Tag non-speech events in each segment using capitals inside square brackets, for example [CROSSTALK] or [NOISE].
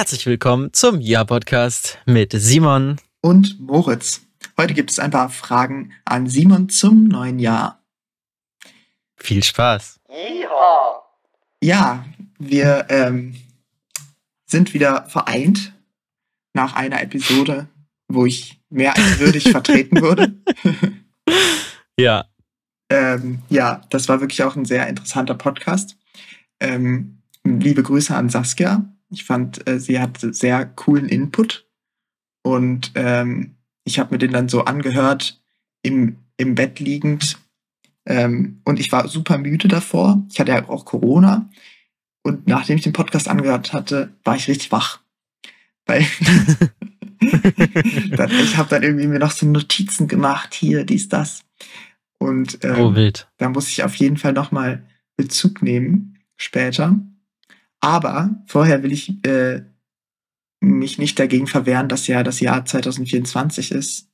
Herzlich willkommen zum Ja-Podcast mit Simon und Moritz. Heute gibt es ein paar Fragen an Simon zum neuen Jahr. Viel Spaß. Yeehaw. Ja, wir ähm, sind wieder vereint nach einer Episode, wo ich mehr als würdig [LAUGHS] vertreten wurde. [LAUGHS] ja. Ähm, ja, das war wirklich auch ein sehr interessanter Podcast. Ähm, liebe Grüße an Saskia. Ich fand, äh, sie hat sehr coolen Input und ähm, ich habe mir den dann so angehört im, im Bett liegend ähm, und ich war super müde davor. Ich hatte ja auch Corona und nachdem ich den Podcast angehört hatte, war ich richtig wach. Weil [LAUGHS] dann, ich habe dann irgendwie mir noch so Notizen gemacht, hier, dies, das. Und ähm, oh, da muss ich auf jeden Fall nochmal Bezug nehmen später. Aber vorher will ich äh, mich nicht dagegen verwehren, dass ja das Jahr 2024 ist.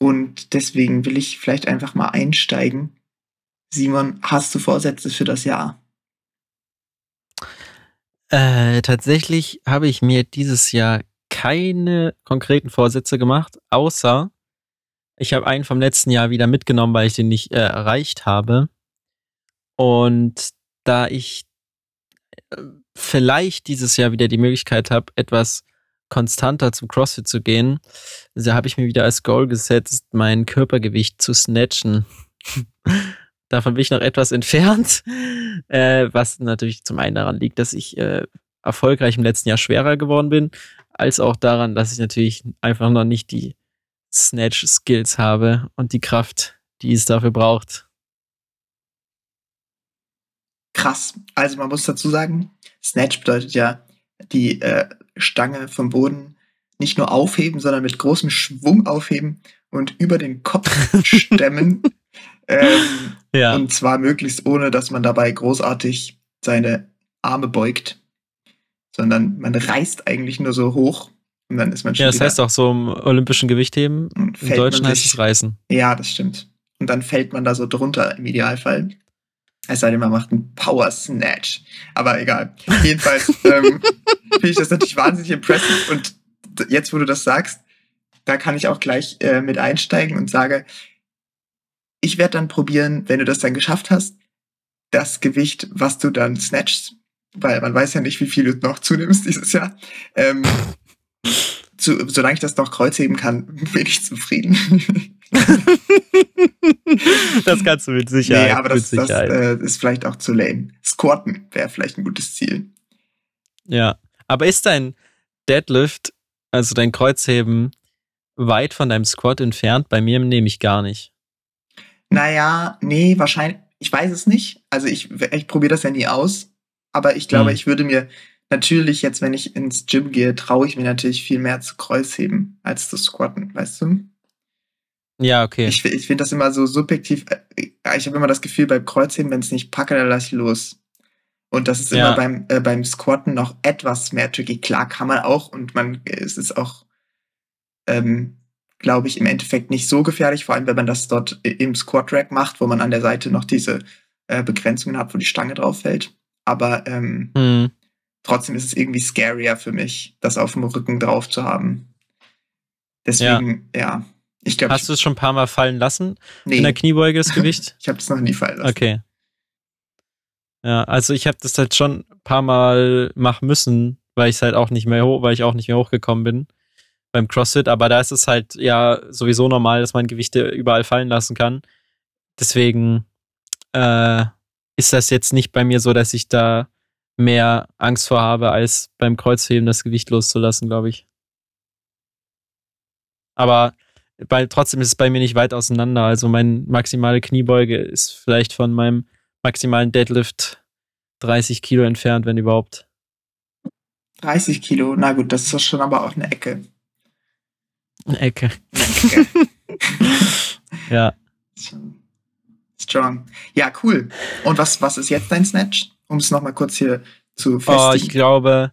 Und deswegen will ich vielleicht einfach mal einsteigen. Simon, hast du Vorsätze für das Jahr? Äh, tatsächlich habe ich mir dieses Jahr keine konkreten Vorsätze gemacht, außer ich habe einen vom letzten Jahr wieder mitgenommen, weil ich den nicht äh, erreicht habe. Und da ich vielleicht dieses Jahr wieder die Möglichkeit habe, etwas konstanter zum CrossFit zu gehen, da habe ich mir wieder als Goal gesetzt, mein Körpergewicht zu snatchen. [LAUGHS] Davon bin ich noch etwas entfernt, [LAUGHS] äh, was natürlich zum einen daran liegt, dass ich äh, erfolgreich im letzten Jahr schwerer geworden bin, als auch daran, dass ich natürlich einfach noch nicht die Snatch-Skills habe und die Kraft, die es dafür braucht. Krass. Also man muss dazu sagen, Snatch bedeutet ja die äh, Stange vom Boden nicht nur aufheben, sondern mit großem Schwung aufheben und über den Kopf [LAUGHS] stemmen. Ähm, ja. Und zwar möglichst ohne, dass man dabei großartig seine Arme beugt, sondern man reißt eigentlich nur so hoch und dann ist man schon. Ja, das heißt auch so im olympischen Gewichtheben. Im Deutschen heißt es Reißen. Ja, das stimmt. Und dann fällt man da so drunter im Idealfall. Es sei denn, man macht einen Power Snatch. Aber egal. Jedenfalls ähm, [LAUGHS] finde ich das natürlich wahnsinnig impressive. Und jetzt, wo du das sagst, da kann ich auch gleich äh, mit einsteigen und sage, ich werde dann probieren, wenn du das dann geschafft hast, das Gewicht, was du dann snatchst, weil man weiß ja nicht, wie viel du noch zunimmst dieses Jahr, ähm, zu, solange ich das noch kreuzheben kann, [LAUGHS] bin ich zufrieden. [LAUGHS] das kannst du mit Sicherheit. Nee, aber das, das äh, ist vielleicht auch zu lame. Squatten wäre vielleicht ein gutes Ziel. Ja, aber ist dein Deadlift, also dein Kreuzheben, weit von deinem Squat entfernt? Bei mir nehme ich gar nicht. Naja, nee, wahrscheinlich, ich weiß es nicht. Also ich, ich probiere das ja nie aus. Aber ich glaube, hm. ich würde mir natürlich jetzt, wenn ich ins Gym gehe, traue ich mir natürlich viel mehr zu Kreuzheben als zu squatten, weißt du? Ja, okay. Ich, ich finde das immer so subjektiv. Äh, ich habe immer das Gefühl, beim Kreuzheben, wenn es nicht packe, dann lasse ich los. Und das ist ja. immer beim, äh, beim Squatten noch etwas mehr tricky. Klar kann man auch und man es ist auch, ähm, glaube ich, im Endeffekt nicht so gefährlich, vor allem wenn man das dort im Squat Rack macht, wo man an der Seite noch diese äh, Begrenzungen hat, wo die Stange drauf fällt. Aber ähm, hm trotzdem ist es irgendwie scarier für mich, das auf dem Rücken drauf zu haben. Deswegen, ja. ja ich glaub, Hast du es schon ein paar Mal fallen lassen? Nee. In der Kniebeuge das [LAUGHS] Gewicht? ich habe es noch nie fallen lassen. Okay. Ja, also ich habe das halt schon ein paar Mal machen müssen, weil ich halt auch nicht mehr hoch, weil ich auch nicht mehr hochgekommen bin beim CrossFit, aber da ist es halt ja sowieso normal, dass man Gewichte überall fallen lassen kann. Deswegen äh, ist das jetzt nicht bei mir so, dass ich da mehr Angst vor habe, als beim Kreuzheben das Gewicht loszulassen, glaube ich. Aber bei, trotzdem ist es bei mir nicht weit auseinander. Also meine maximale Kniebeuge ist vielleicht von meinem maximalen Deadlift 30 Kilo entfernt, wenn überhaupt. 30 Kilo, na gut, das ist schon aber auch eine Ecke. Eine Ecke. Eine Ecke. [LAUGHS] ja. Strong. Ja, cool. Und was, was ist jetzt dein Snatch? um es nochmal kurz hier zu festigen? Oh, ich glaube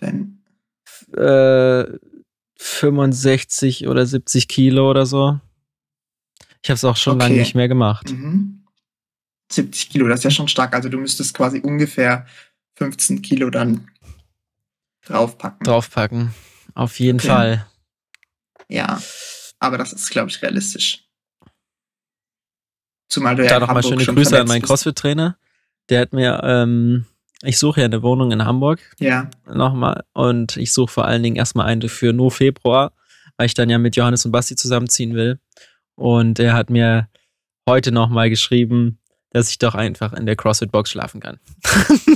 äh, 65 oder 70 Kilo oder so. Ich habe es auch schon okay. lange nicht mehr gemacht. Mhm. 70 Kilo, das ist ja schon stark. Also du müsstest quasi ungefähr 15 Kilo dann draufpacken. Draufpacken. Auf jeden okay. Fall. Ja, aber das ist, glaube ich, realistisch. Zumal du ja. Da nochmal schöne Grüße an meinen CrossFit-Trainer. Der hat mir, ähm, ich suche ja eine Wohnung in Hamburg. Ja. Nochmal. Und ich suche vor allen Dingen erstmal eine für nur Februar, weil ich dann ja mit Johannes und Basti zusammenziehen will. Und er hat mir heute nochmal geschrieben, dass ich doch einfach in der CrossFit-Box schlafen kann.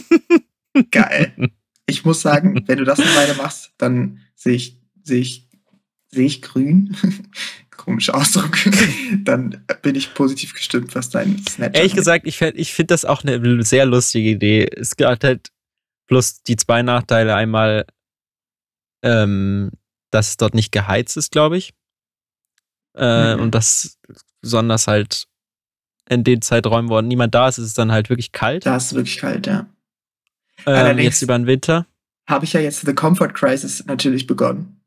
[LAUGHS] Geil. [LAUGHS] Ich muss sagen, wenn du das eine Weile machst, dann sehe ich, sehe ich, sehe ich grün. Komischer Ausdruck. [LAUGHS] dann bin ich positiv gestimmt, was dein Snapchat Ehrlich gesagt, ich, ich finde das auch eine sehr lustige Idee. Es gibt halt bloß die zwei Nachteile. Einmal, ähm, dass es dort nicht geheizt ist, glaube ich. Äh, mhm. Und das besonders halt in den Zeiträumen, wo niemand da ist, ist es dann halt wirklich kalt. Da ist es wirklich kalt, ja. Ähm, jetzt über den Winter. Habe ich ja jetzt The Comfort Crisis natürlich begonnen.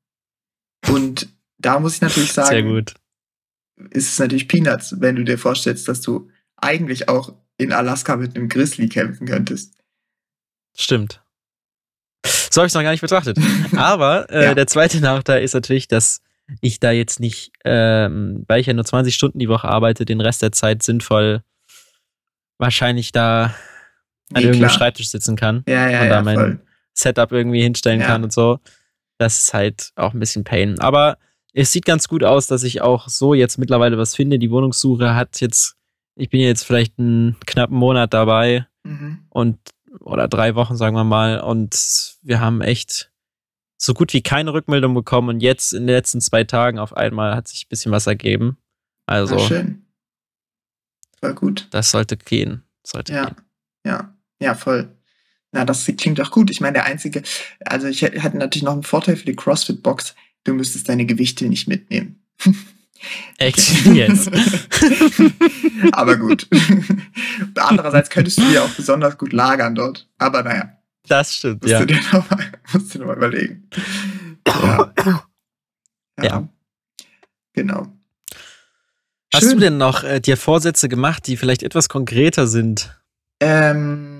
Und da muss ich natürlich [LAUGHS] sagen, Sehr gut. ist es natürlich Peanuts, wenn du dir vorstellst, dass du eigentlich auch in Alaska mit einem Grizzly kämpfen könntest. Stimmt. So habe ich es noch gar nicht betrachtet. [LAUGHS] Aber äh, ja. der zweite Nachteil ist natürlich, dass ich da jetzt nicht, ähm, weil ich ja nur 20 Stunden die Woche arbeite, den Rest der Zeit sinnvoll wahrscheinlich da nee, an irgendeinem Schreibtisch sitzen kann ja, ja, und da mein voll. Setup irgendwie hinstellen kann und so. Das ist halt auch ein bisschen Pain. Aber es sieht ganz gut aus, dass ich auch so jetzt mittlerweile was finde. Die Wohnungssuche hat jetzt, ich bin jetzt vielleicht einen knappen Monat dabei mhm. und oder drei Wochen, sagen wir mal, und wir haben echt so gut wie keine Rückmeldung bekommen und jetzt in den letzten zwei Tagen auf einmal hat sich ein bisschen was ergeben. Also. Ja, schön. Voll gut. Das sollte gehen. Sollte ja, gehen. ja, ja, voll. Na, das klingt doch gut. Ich meine, der einzige, also ich hatte natürlich noch einen Vorteil für die CrossFit-Box. Du müsstest deine Gewichte nicht mitnehmen. [LAUGHS] Echt jetzt? [LAUGHS] Aber gut. Andererseits könntest du dir auch besonders gut lagern dort. Aber naja. Das stimmt, musst ja. Du dir noch mal, [LAUGHS] musst du dir noch mal überlegen. Ja. ja. ja. Genau. Hast Schön. du denn noch äh, dir Vorsätze gemacht, die vielleicht etwas konkreter sind? Ähm,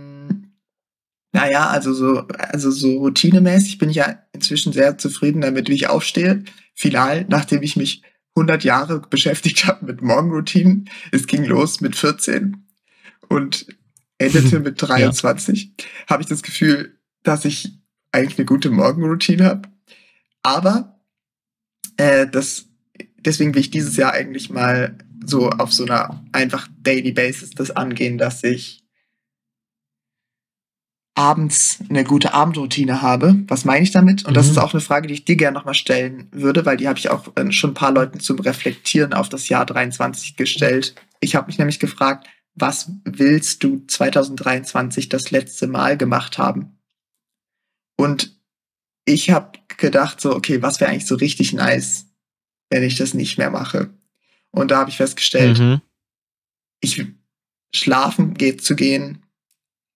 naja, also so, also so routinemäßig bin ich ja inzwischen sehr zufrieden damit, wie ich aufstehe. Final, nachdem ich mich 100 Jahre beschäftigt [LAUGHS] habe mit Morgenroutinen. Es ging los mit 14. Und endete [LAUGHS] mit 23, ja. habe ich das Gefühl, dass ich eigentlich eine gute Morgenroutine habe. Aber äh, das, deswegen will ich dieses Jahr eigentlich mal so auf so einer einfach Daily Basis das angehen, dass ich abends eine gute Abendroutine habe. Was meine ich damit? Und mhm. das ist auch eine Frage, die ich dir gerne nochmal stellen würde, weil die habe ich auch äh, schon ein paar Leuten zum Reflektieren auf das Jahr 23 gestellt. Ich habe mich nämlich gefragt, was willst du 2023 das letzte Mal gemacht haben? Und ich habe gedacht so, okay, was wäre eigentlich so richtig nice, wenn ich das nicht mehr mache? Und da habe ich festgestellt, mhm. ich schlafen geht zu gehen,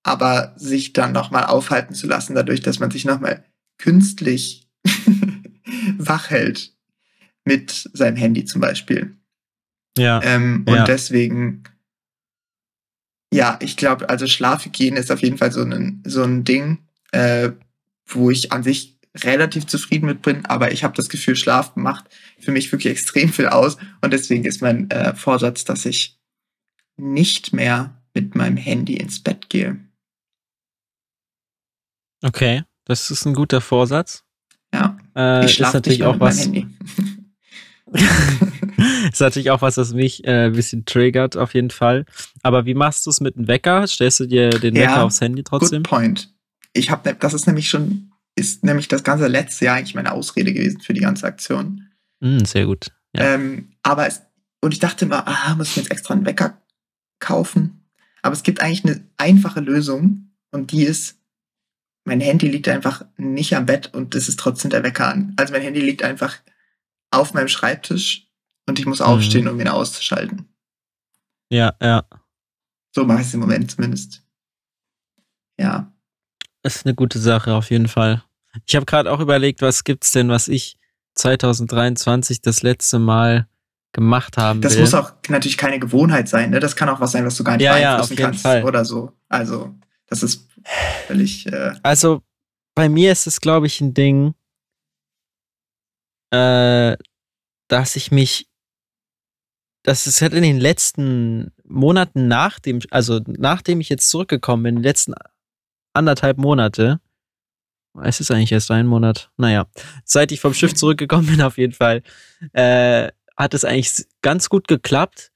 aber sich dann nochmal aufhalten zu lassen, dadurch, dass man sich nochmal künstlich [LAUGHS] wach hält mit seinem Handy zum Beispiel. Ja. Ähm, und ja. deswegen ja, ich glaube, also Schlafhygiene ist auf jeden Fall so ein, so ein Ding, äh, wo ich an sich relativ zufrieden mit bin, aber ich habe das Gefühl, Schlaf macht für mich wirklich extrem viel aus und deswegen ist mein äh, Vorsatz, dass ich nicht mehr mit meinem Handy ins Bett gehe. Okay, das ist ein guter Vorsatz. Ja. Äh, ich ist natürlich auch was. [LAUGHS] ist natürlich auch was, das mich äh, ein bisschen triggert, auf jeden Fall. Aber wie machst du es mit dem Wecker? Stellst du dir den ja, Wecker aufs Handy trotzdem? Good point. Ich habe, ne, das ist nämlich schon, ist nämlich das ganze letzte Jahr eigentlich meine Ausrede gewesen für die ganze Aktion. Mm, sehr gut. Ja. Ähm, aber es, und ich dachte immer, ah, muss ich mir jetzt extra einen Wecker kaufen? Aber es gibt eigentlich eine einfache Lösung und die ist, mein Handy liegt einfach nicht am Bett und es ist trotzdem der Wecker an. Also mein Handy liegt einfach auf meinem Schreibtisch und ich muss aufstehen, mhm. um ihn auszuschalten. Ja, ja. So mache ich es im Moment zumindest. Ja. Das ist eine gute Sache, auf jeden Fall. Ich habe gerade auch überlegt, was gibt's denn, was ich 2023 das letzte Mal gemacht haben Das will. muss auch natürlich keine Gewohnheit sein, ne? Das kann auch was sein, was du gar nicht ja, beeinflussen ja, kannst Fall. oder so. Also, das ist völlig. Äh also, bei mir ist es, glaube ich, ein Ding, äh, dass ich mich, dass es halt in den letzten Monaten nach dem, also nachdem ich jetzt zurückgekommen bin, in den letzten anderthalb Monate, es ist eigentlich erst ein Monat, naja, seit ich vom Schiff [LAUGHS] zurückgekommen bin, auf jeden Fall, äh, hat es eigentlich ganz gut geklappt.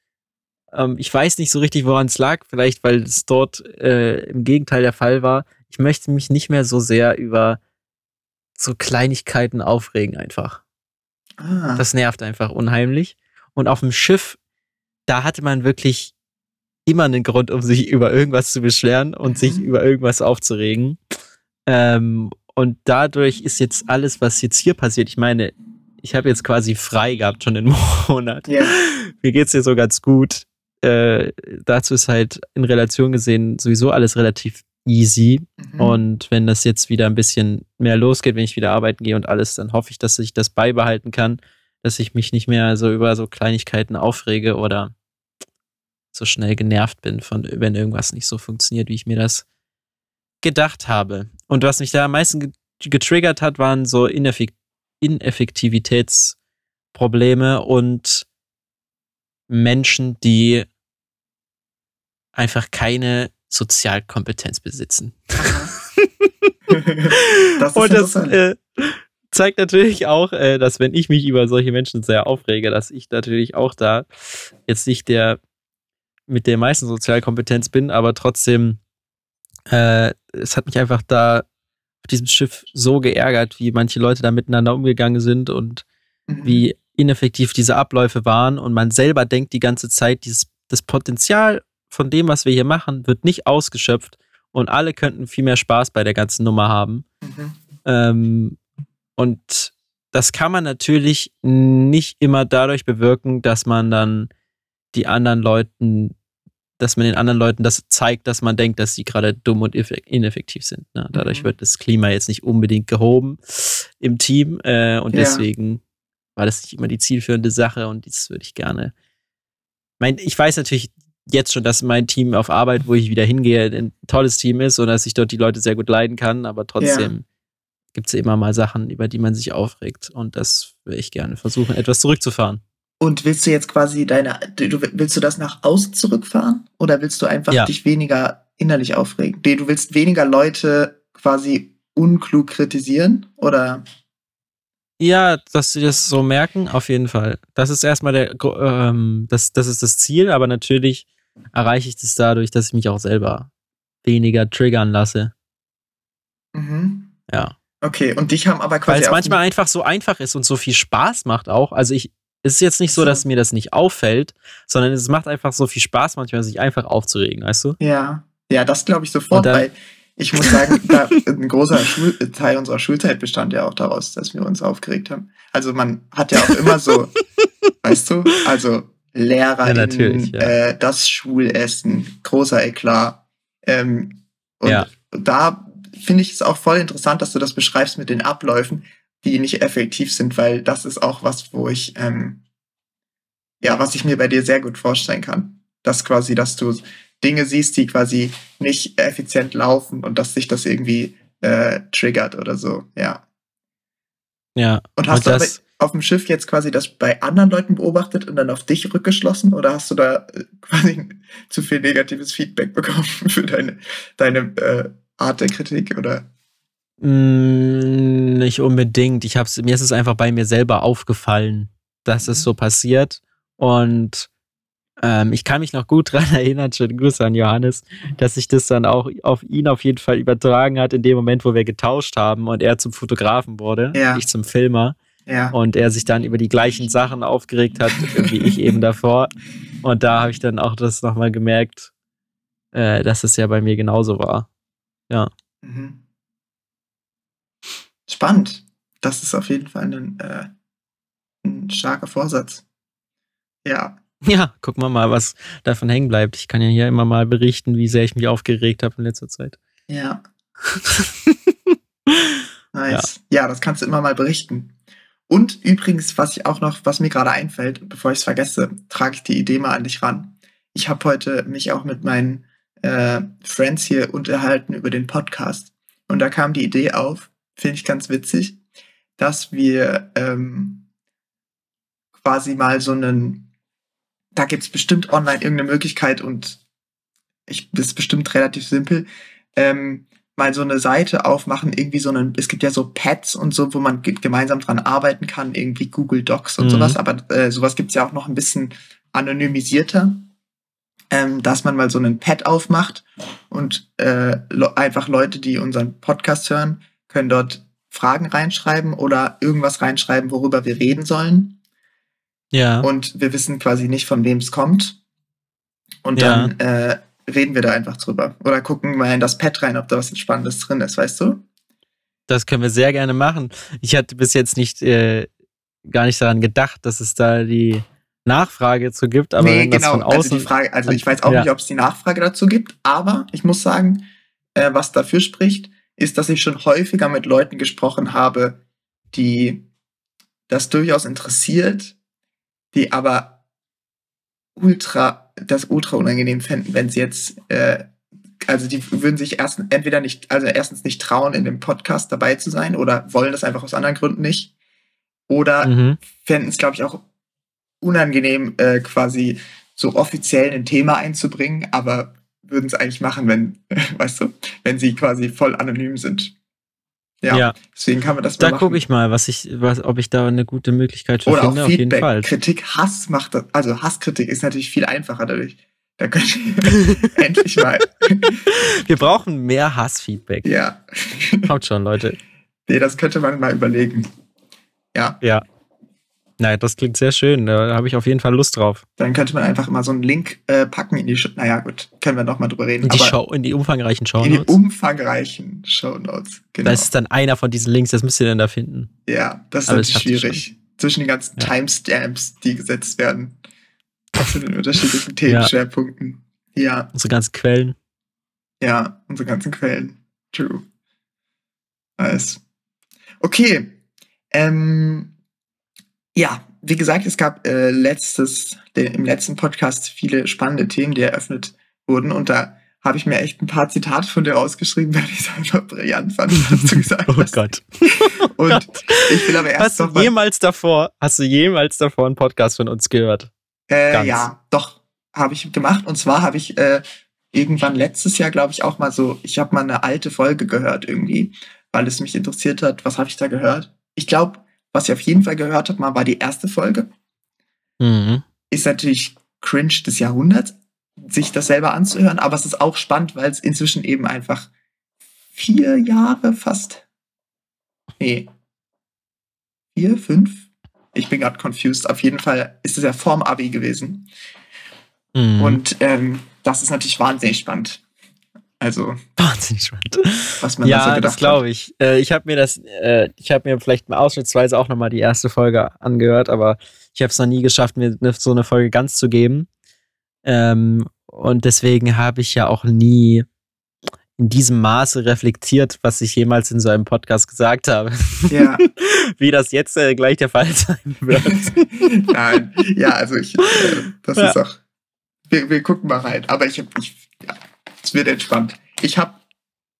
Ähm, ich weiß nicht so richtig, woran es lag, vielleicht weil es dort äh, im Gegenteil der Fall war. Ich möchte mich nicht mehr so sehr über so Kleinigkeiten aufregen einfach. Ah. Das nervt einfach unheimlich. Und auf dem Schiff, da hatte man wirklich immer einen Grund, um sich über irgendwas zu beschweren und mhm. sich über irgendwas aufzuregen. Ähm, und dadurch ist jetzt alles, was jetzt hier passiert, ich meine, ich habe jetzt quasi frei gehabt schon einen [LAUGHS] Monat. Yeah. Mir geht's hier so ganz gut. Äh, dazu ist halt in Relation gesehen sowieso alles relativ easy. Mhm. Und wenn das jetzt wieder ein bisschen mehr losgeht, wenn ich wieder arbeiten gehe und alles, dann hoffe ich, dass ich das beibehalten kann, dass ich mich nicht mehr so über so Kleinigkeiten aufrege oder so schnell genervt bin von, wenn irgendwas nicht so funktioniert, wie ich mir das gedacht habe. Und was mich da am meisten getriggert hat, waren so Ineffekt Ineffektivitätsprobleme und Menschen, die einfach keine Sozialkompetenz besitzen. [LAUGHS] das und das äh, zeigt natürlich auch, äh, dass wenn ich mich über solche Menschen sehr aufrege, dass ich natürlich auch da jetzt nicht der mit der meisten Sozialkompetenz bin, aber trotzdem, äh, es hat mich einfach da auf diesem Schiff so geärgert, wie manche Leute da miteinander umgegangen sind und mhm. wie ineffektiv diese Abläufe waren und man selber denkt die ganze Zeit, dieses, das Potenzial von dem, was wir hier machen, wird nicht ausgeschöpft und alle könnten viel mehr Spaß bei der ganzen Nummer haben. Mhm. Ähm, und das kann man natürlich nicht immer dadurch bewirken, dass man dann die anderen Leuten dass man den anderen Leuten das zeigt, dass man denkt, dass sie gerade dumm und ineffektiv sind. Ne? Dadurch mhm. wird das Klima jetzt nicht unbedingt gehoben im Team äh, und ja. deswegen war das nicht immer die zielführende Sache und das würde ich gerne. Mein, ich weiß natürlich jetzt schon, dass mein Team auf Arbeit, wo ich wieder hingehe, ein tolles Team ist und dass ich dort die Leute sehr gut leiden kann, aber trotzdem ja. gibt es immer mal Sachen, über die man sich aufregt und das würde ich gerne versuchen, etwas zurückzufahren. Und willst du jetzt quasi deine, du, willst du das nach außen zurückfahren? Oder willst du einfach ja. dich weniger innerlich aufregen? Du willst weniger Leute quasi unklug kritisieren? Oder? Ja, dass sie das so merken, auf jeden Fall. Das ist erstmal der, ähm, das, das ist das Ziel, aber natürlich erreiche ich das dadurch, dass ich mich auch selber weniger triggern lasse. Mhm. Ja. Okay, und dich haben aber quasi. Weil es manchmal einfach so einfach ist und so viel Spaß macht auch. Also ich, es ist jetzt nicht so, dass mir das nicht auffällt, sondern es macht einfach so viel Spaß manchmal, sich einfach aufzuregen, weißt du? Ja, ja, das glaube ich sofort, dann, weil ich muss sagen, da, ein großer Schul Teil unserer Schulzeit bestand ja auch daraus, dass wir uns aufgeregt haben. Also man hat ja auch immer so, [LAUGHS] weißt du, also Lehrer, ja, ja. äh, das Schulessen, großer Eklat. Ähm, und ja. da finde ich es auch voll interessant, dass du das beschreibst mit den Abläufen, die nicht effektiv sind, weil das ist auch was, wo ich, ähm, ja, was ich mir bei dir sehr gut vorstellen kann. Dass quasi, dass du Dinge siehst, die quasi nicht effizient laufen und dass sich das irgendwie äh, triggert oder so, ja. Ja. Und hast und du auf dem Schiff jetzt quasi das bei anderen Leuten beobachtet und dann auf dich rückgeschlossen oder hast du da äh, [LAUGHS] quasi zu viel negatives Feedback bekommen [LAUGHS] für deine, deine äh, Art der Kritik oder? Mm, nicht unbedingt. Ich hab's, mir ist es einfach bei mir selber aufgefallen, dass es mhm. so passiert. Und ähm, ich kann mich noch gut [LAUGHS] dran erinnern, schönen Grüße an Johannes, dass sich das dann auch auf ihn auf jeden Fall übertragen hat in dem Moment, wo wir getauscht haben und er zum Fotografen wurde, ja. ich zum Filmer. Ja. Und er sich dann über die gleichen Sachen aufgeregt hat, [LAUGHS] wie ich eben davor. Und da habe ich dann auch das nochmal gemerkt, äh, dass es ja bei mir genauso war. Ja. Mhm. Spannend. Das ist auf jeden Fall ein, äh, ein starker Vorsatz. Ja. Ja, gucken wir mal, was davon hängen bleibt. Ich kann ja hier immer mal berichten, wie sehr ich mich aufgeregt habe in letzter Zeit. Ja. [LAUGHS] nice. Ja. ja, das kannst du immer mal berichten. Und übrigens, was ich auch noch, was mir gerade einfällt, bevor ich es vergesse, trage ich die Idee mal an dich ran. Ich habe heute mich auch mit meinen äh, Friends hier unterhalten über den Podcast. Und da kam die Idee auf, finde ich ganz witzig, dass wir ähm, quasi mal so einen, da gibt's bestimmt online irgendeine Möglichkeit und ich, das ist bestimmt relativ simpel, ähm, mal so eine Seite aufmachen, irgendwie so einen, es gibt ja so Pads und so, wo man gemeinsam dran arbeiten kann, irgendwie Google Docs und mhm. sowas, aber äh, sowas gibt's ja auch noch ein bisschen anonymisierter, ähm, dass man mal so einen Pad aufmacht und äh, einfach Leute, die unseren Podcast hören, können dort Fragen reinschreiben oder irgendwas reinschreiben, worüber wir reden sollen. Ja. Und wir wissen quasi nicht, von wem es kommt. Und ja. dann äh, reden wir da einfach drüber. Oder gucken mal in das Pad rein, ob da was Spannendes drin ist, weißt du? Das können wir sehr gerne machen. Ich hatte bis jetzt nicht äh, gar nicht daran gedacht, dass es da die Nachfrage zu gibt, aber nee, genau. von außen. Also, die Frage, also ich weiß auch ja. nicht, ob es die Nachfrage dazu gibt, aber ich muss sagen, äh, was dafür spricht, ist, dass ich schon häufiger mit Leuten gesprochen habe, die das durchaus interessiert, die aber ultra, das ultra unangenehm fänden, wenn sie jetzt, äh, also die würden sich erst entweder nicht, also erstens nicht trauen, in dem Podcast dabei zu sein oder wollen das einfach aus anderen Gründen nicht. Oder mhm. fänden es, glaube ich, auch unangenehm, äh, quasi so offiziell ein Thema einzubringen, aber würden es eigentlich machen, wenn, [LAUGHS] weißt du, wenn sie quasi voll anonym sind. Ja, ja. deswegen kann man das mal Da gucke ich mal, was ich, was, ob ich da eine gute Möglichkeit für Oder finde, auch Feedback, auf jeden Fall. Kritik, Hass macht das, also Hasskritik ist natürlich viel einfacher dadurch. Da könnt ihr [LAUGHS] endlich mal. Wir brauchen mehr Hassfeedback. Ja. Haut schon, Leute. Nee, das könnte man mal überlegen. Ja. Ja. Nein, das klingt sehr schön. Da habe ich auf jeden Fall Lust drauf. Dann könnte man einfach mal so einen Link äh, packen in die Show. Naja, gut, können wir noch mal drüber reden. In die, Show, in die umfangreichen Show Notes. In die umfangreichen Show Notes. Genau. Das ist dann einer von diesen Links, das müsst ihr dann da finden. Ja, das ist Aber natürlich schwierig. Zwischen den ganzen ja. Timestamps, die gesetzt werden. Zu den unterschiedlichen [LAUGHS] Themenschwerpunkten. Ja. ja. Unsere ganzen Quellen. Ja, unsere ganzen Quellen. True. Nice. Okay. Ähm, ja, wie gesagt, es gab äh, letztes, den, im letzten Podcast viele spannende Themen, die eröffnet wurden. Und da habe ich mir echt ein paar Zitate von dir ausgeschrieben, [LAUGHS] weil ich es einfach brillant fand, was du gesagt oh hast. Gott. Und [LAUGHS] Gott. ich will aber erst hast du jemals davor, hast du jemals davor einen Podcast von uns gehört? Äh, ja, doch, habe ich gemacht. Und zwar habe ich äh, irgendwann letztes Jahr, glaube ich, auch mal so, ich habe mal eine alte Folge gehört irgendwie, weil es mich interessiert hat, was habe ich da gehört? Ich glaube, was ich auf jeden Fall gehört habe, mal war die erste Folge. Mhm. Ist natürlich cringe des Jahrhunderts, sich das selber anzuhören, aber es ist auch spannend, weil es inzwischen eben einfach vier Jahre fast. Nee. Vier, fünf? Ich bin gerade confused. Auf jeden Fall ist es ja vorm Abi gewesen. Mhm. Und ähm, das ist natürlich wahnsinnig spannend. Also wahnsinnig spannend. Was man ja, da so das glaube ich. Äh, ich habe mir das, äh, ich habe mir vielleicht mal ausschnittsweise auch nochmal die erste Folge angehört, aber ich habe es noch nie geschafft, mir ne, so eine Folge ganz zu geben. Ähm, und deswegen habe ich ja auch nie in diesem Maße reflektiert, was ich jemals in so einem Podcast gesagt habe. Ja. [LAUGHS] Wie das jetzt äh, gleich der Fall sein wird. [LAUGHS] Nein, ja, also ich, äh, das ja. ist auch. Wir, wir gucken mal rein. Aber ich, ich ja, es wird entspannt. Ich hab,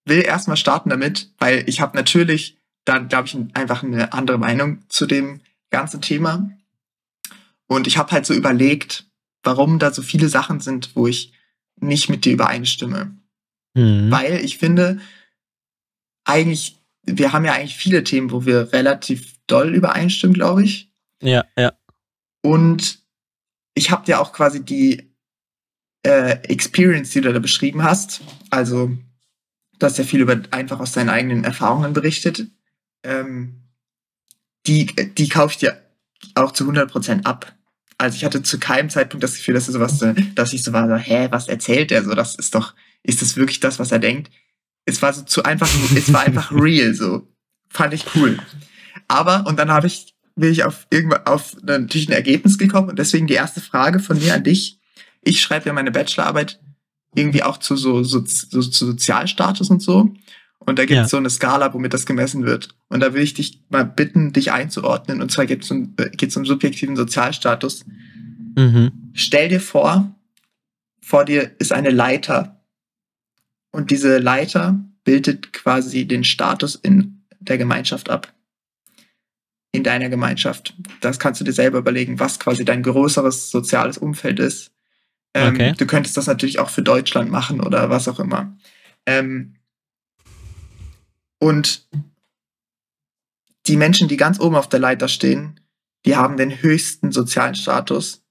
will erstmal starten damit, weil ich habe natürlich dann, glaube ich, einfach eine andere Meinung zu dem ganzen Thema. Und ich habe halt so überlegt, warum da so viele Sachen sind, wo ich nicht mit dir übereinstimme. Mhm. Weil ich finde, eigentlich, wir haben ja eigentlich viele Themen, wo wir relativ doll übereinstimmen, glaube ich. Ja, ja. Und ich habe dir auch quasi die äh, Experience, die du da beschrieben hast, also du hast ja viel über einfach aus deinen eigenen Erfahrungen berichtet, ähm, die, die kaufe ich dir auch zu 100% ab. Also ich hatte zu keinem Zeitpunkt das Gefühl, dass sowas, dass ich so war, so, hä, was erzählt der so? Das ist doch, ist das wirklich das, was er denkt? Es war so zu einfach, es war einfach [LAUGHS] real, so. Fand ich cool. Aber, und dann habe ich, bin ich auf irgendwann auf natürlich ein Ergebnis gekommen und deswegen die erste Frage von mir an dich ich schreibe ja meine Bachelorarbeit irgendwie auch zu so, so, so zu Sozialstatus und so. Und da gibt es ja. so eine Skala, womit das gemessen wird. Und da will ich dich mal bitten, dich einzuordnen. Und zwar geht es um, geht's um subjektiven Sozialstatus. Mhm. Stell dir vor, vor dir ist eine Leiter. Und diese Leiter bildet quasi den Status in der Gemeinschaft ab. In deiner Gemeinschaft. Das kannst du dir selber überlegen, was quasi dein größeres soziales Umfeld ist. Ähm, okay. Du könntest das natürlich auch für Deutschland machen oder was auch immer. Ähm, und die Menschen, die ganz oben auf der Leiter stehen, die haben den höchsten sozialen Status.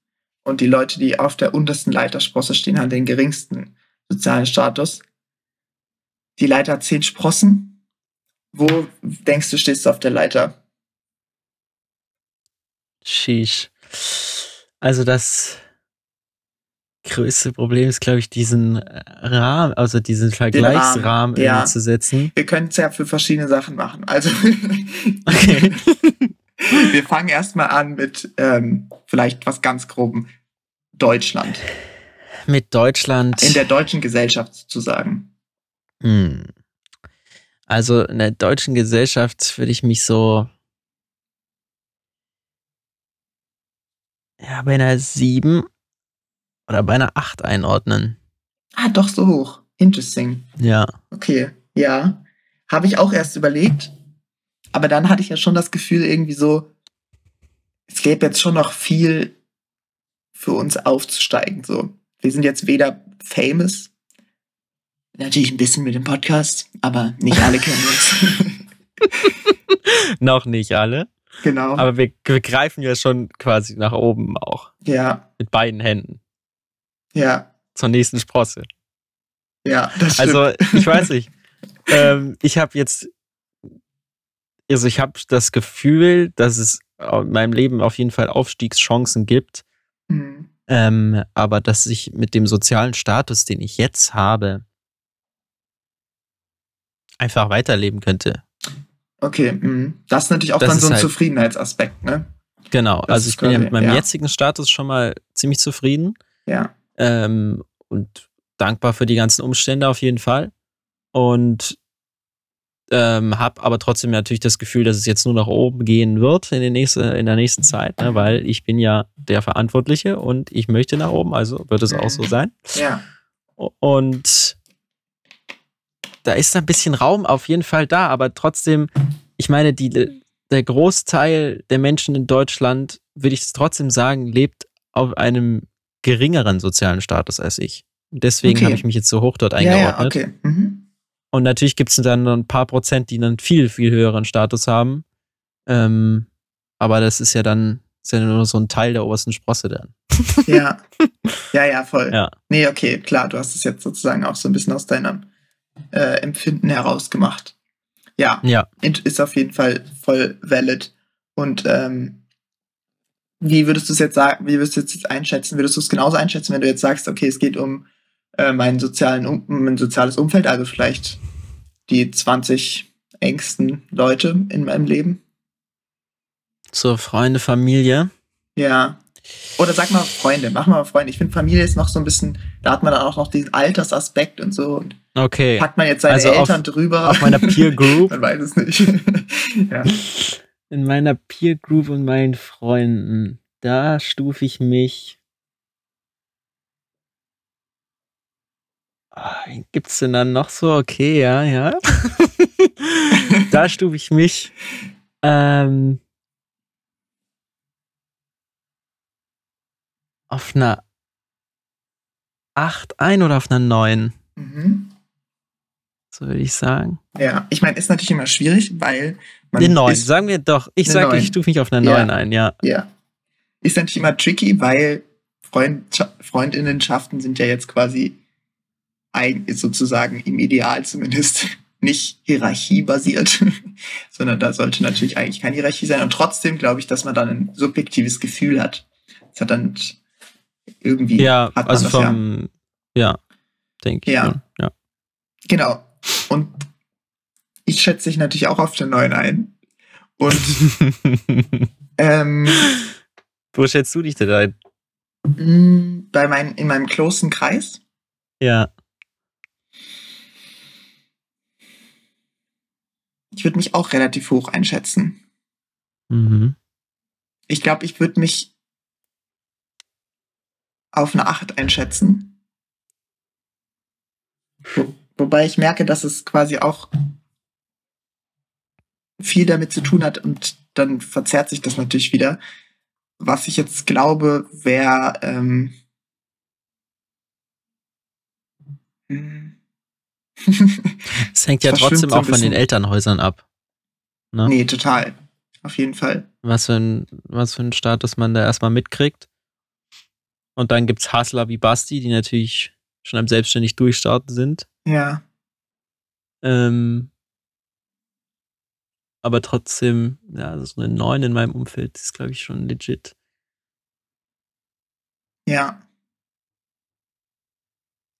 Und die Leute, die auf der untersten Leitersprosse stehen, haben den geringsten sozialen Status. Die Leiter hat zehn Sprossen. Wo denkst du, stehst du auf der Leiter? Sheesh. Also das größte Problem ist, glaube ich, diesen Rahmen, also diesen Vergleichsrahmen ja. zu setzen. Wir können es ja für verschiedene Sachen machen. Also [LAUGHS] okay. wir fangen erstmal an mit ähm, vielleicht was ganz grobem Deutschland. Mit Deutschland. In der deutschen Gesellschaft sozusagen. Hm. Also in der deutschen Gesellschaft würde ich mich so ja, bei einer 7 oder bei einer 8 einordnen. Ah, doch so hoch. Interesting. Ja. Okay, ja. Habe ich auch erst überlegt. Aber dann hatte ich ja schon das Gefühl, irgendwie so, es gäbe jetzt schon noch viel für uns aufzusteigen. So, wir sind jetzt weder famous, natürlich ein bisschen mit dem Podcast, aber nicht alle kennen uns. [LAUGHS] noch nicht alle. Genau. Aber wir, wir greifen ja schon quasi nach oben auch. Ja. Mit beiden Händen. Ja. Zur nächsten Sprosse. Ja, das stimmt. Also, ich weiß nicht. [LAUGHS] ähm, ich habe jetzt, also ich habe das Gefühl, dass es in meinem Leben auf jeden Fall Aufstiegschancen gibt. Mhm. Ähm, aber dass ich mit dem sozialen Status, den ich jetzt habe, einfach weiterleben könnte. Okay, mh. das ist natürlich auch das dann so ein halt, Zufriedenheitsaspekt, ne? Genau, das also ich bin ja mit meinem ja. jetzigen Status schon mal ziemlich zufrieden. Ja. Ähm, und dankbar für die ganzen Umstände auf jeden Fall. Und ähm, habe aber trotzdem natürlich das Gefühl, dass es jetzt nur nach oben gehen wird in, den nächsten, in der nächsten Zeit, ne? weil ich bin ja der Verantwortliche und ich möchte nach oben, also wird es auch so sein. Ja. Und da ist ein bisschen Raum auf jeden Fall da, aber trotzdem, ich meine, die, der Großteil der Menschen in Deutschland, würde ich trotzdem sagen, lebt auf einem geringeren sozialen Status als ich. Und deswegen okay. habe ich mich jetzt so hoch dort eingeordnet. Ja, ja, okay. Mhm. Und natürlich gibt es dann ein paar Prozent, die einen viel, viel höheren Status haben. Ähm, aber das ist ja dann ist ja nur so ein Teil der obersten Sprosse dann. [LAUGHS] Ja. Ja, ja, voll. Ja. Nee, okay, klar, du hast es jetzt sozusagen auch so ein bisschen aus deinem äh, Empfinden herausgemacht. Ja, ja. Ist auf jeden Fall voll valid. Und ähm, wie würdest du es jetzt sagen, wie würdest du es jetzt einschätzen? Würdest du es genauso einschätzen, wenn du jetzt sagst, okay, es geht um äh, mein, sozialen, um mein soziales Umfeld, also vielleicht die 20 engsten Leute in meinem Leben? So Freunde, Familie. Ja. Oder sag mal Freunde, mach mal Freunde. Ich finde, Familie ist noch so ein bisschen, da hat man dann auch noch diesen Altersaspekt und so. Und okay. Packt man jetzt seine also Eltern auf, drüber. Auf meiner Peer Group. [LAUGHS] man weiß es nicht. [LAUGHS] ja. In meiner Peer Group und meinen Freunden, da stufe ich mich. Oh, gibt's denn dann noch so? Okay, ja, ja. [LAUGHS] da stufe ich mich. Ähm, auf einer 8 ein oder auf einer 9? Mhm. So würde ich sagen. Ja, ich meine, ist natürlich immer schwierig, weil man. Eine 9, sagen wir doch. Ich sage, ich stufe mich auf einer 9 ja. ein, ja. Ja. Ist natürlich immer tricky, weil Freund, Freundinnenschaften sind ja jetzt quasi sozusagen im Ideal zumindest [LAUGHS] nicht hierarchiebasiert, [LAUGHS] sondern da sollte natürlich eigentlich keine Hierarchie sein. Und trotzdem glaube ich, dass man dann ein subjektives Gefühl hat. Das hat dann irgendwie. Ja, also vom, ja, ja denke ich. Ja. ja. Genau. Und ich schätze dich natürlich auch auf der neuen ein. Und [LAUGHS] ähm, wo schätzt du dich denn ein? Mm, bei mein, in meinem closen Kreis. Ja. Ich würde mich auch relativ hoch einschätzen. Mhm. Ich glaube, ich würde mich auf eine 8 einschätzen. Wo, wobei ich merke, dass es quasi auch viel damit zu tun hat und dann verzerrt sich das natürlich wieder. Was ich jetzt glaube, wäre ähm, [LAUGHS] es hängt ja trotzdem auch von den Elternhäusern ab. Ne? Nee, total. Auf jeden Fall. Was für ein, was für ein Status man da erstmal mitkriegt. Und dann gibt's Hustler wie Basti, die natürlich schon am selbstständig durchstarten sind. Ja. Ähm, aber trotzdem, ja, so eine 9 in meinem Umfeld ist, glaube ich, schon legit. Ja.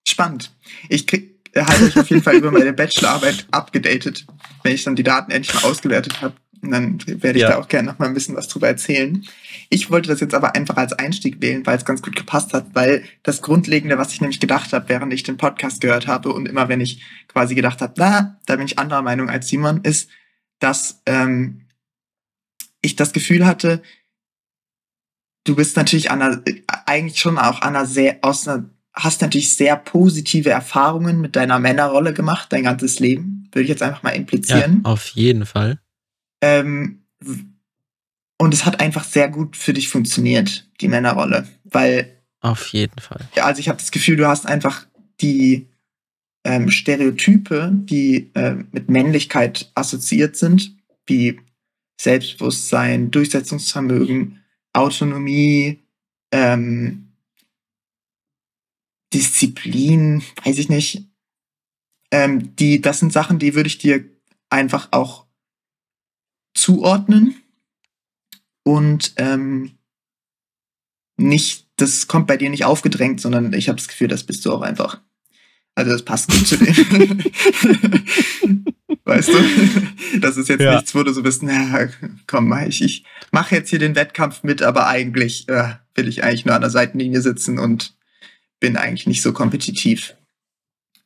Spannend. Ich krieg, halte euch auf jeden Fall [LAUGHS] über meine Bachelorarbeit abgedatet, wenn ich dann die Daten endlich mal ausgewertet habe. Und dann werde ich ja. da auch gerne noch mal ein bisschen was drüber erzählen. Ich wollte das jetzt aber einfach als Einstieg wählen, weil es ganz gut gepasst hat, weil das Grundlegende, was ich nämlich gedacht habe, während ich den Podcast gehört habe und immer wenn ich quasi gedacht habe, na, da bin ich anderer Meinung als Simon, ist, dass ähm, ich das Gefühl hatte, du bist natürlich an einer, eigentlich schon auch an einer sehr, aus einer, hast natürlich sehr positive Erfahrungen mit deiner Männerrolle gemacht, dein ganzes Leben. Würde ich jetzt einfach mal implizieren. Ja, auf jeden Fall. Ähm, und es hat einfach sehr gut für dich funktioniert, die Männerrolle. Weil. Auf jeden Fall. Ja, also ich habe das Gefühl, du hast einfach die ähm, Stereotype, die äh, mit Männlichkeit assoziiert sind, wie Selbstbewusstsein, Durchsetzungsvermögen, Autonomie, ähm, Disziplin, weiß ich nicht. Ähm, die, das sind Sachen, die würde ich dir einfach auch zuordnen und ähm, nicht, das kommt bei dir nicht aufgedrängt, sondern ich habe das Gefühl, das bist du auch einfach. Also das passt gut zu dem. [LAUGHS] weißt du? Das ist jetzt ja. nichts, wo du so bist, na komm, ich, ich mache jetzt hier den Wettkampf mit, aber eigentlich äh, will ich eigentlich nur an der Seitenlinie sitzen und bin eigentlich nicht so kompetitiv.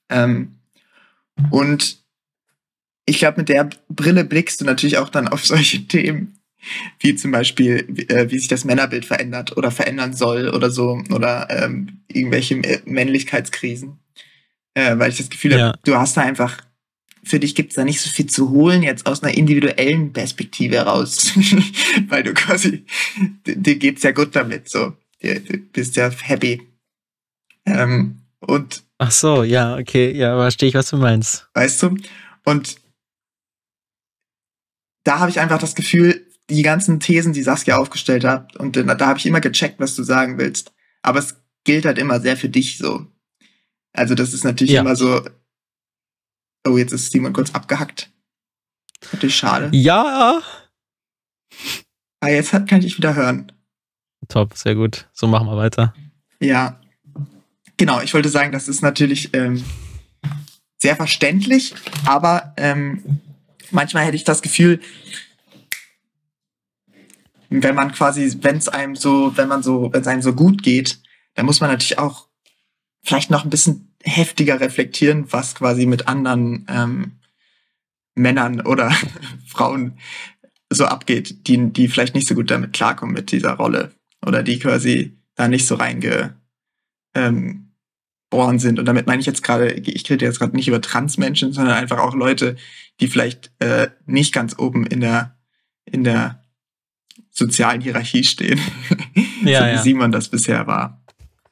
Ähm, und ich glaube, mit der Brille blickst du natürlich auch dann auf solche [LAUGHS] Themen, wie zum Beispiel, wie, äh, wie sich das Männerbild verändert oder verändern soll oder so, oder ähm, irgendwelche Männlichkeitskrisen. Äh, weil ich das Gefühl ja. habe, du hast da einfach, für dich gibt es da nicht so viel zu holen, jetzt aus einer individuellen Perspektive heraus. [LAUGHS] weil du quasi, dir geht's ja gut damit, so. Du bist ja happy. Ähm, und Ach so, ja, okay, ja, verstehe ich, was du meinst. Weißt du? Und da habe ich einfach das Gefühl, die ganzen Thesen, die Saskia aufgestellt hat, und da, da habe ich immer gecheckt, was du sagen willst. Aber es gilt halt immer sehr für dich so. Also das ist natürlich ja. immer so. Oh, jetzt ist Simon kurz abgehackt. Natürlich schade. Ja. Ah, jetzt kann ich dich wieder hören. Top, sehr gut. So machen wir weiter. Ja. Genau, ich wollte sagen, das ist natürlich ähm, sehr verständlich, aber ähm, manchmal hätte ich das Gefühl, wenn man quasi, wenn es einem so, wenn man so, wenn es einem so gut geht, dann muss man natürlich auch vielleicht noch ein bisschen heftiger reflektieren, was quasi mit anderen ähm, Männern oder [LAUGHS] Frauen so abgeht, die, die vielleicht nicht so gut damit klarkommen mit dieser Rolle oder die quasi da nicht so reingeboren ähm, sind. Und damit meine ich jetzt gerade, ich rede jetzt gerade nicht über Transmenschen, sondern einfach auch Leute, die vielleicht äh, nicht ganz oben in der in der sozialen Hierarchie stehen, [LAUGHS] ja, so wie ja. Simon das bisher war.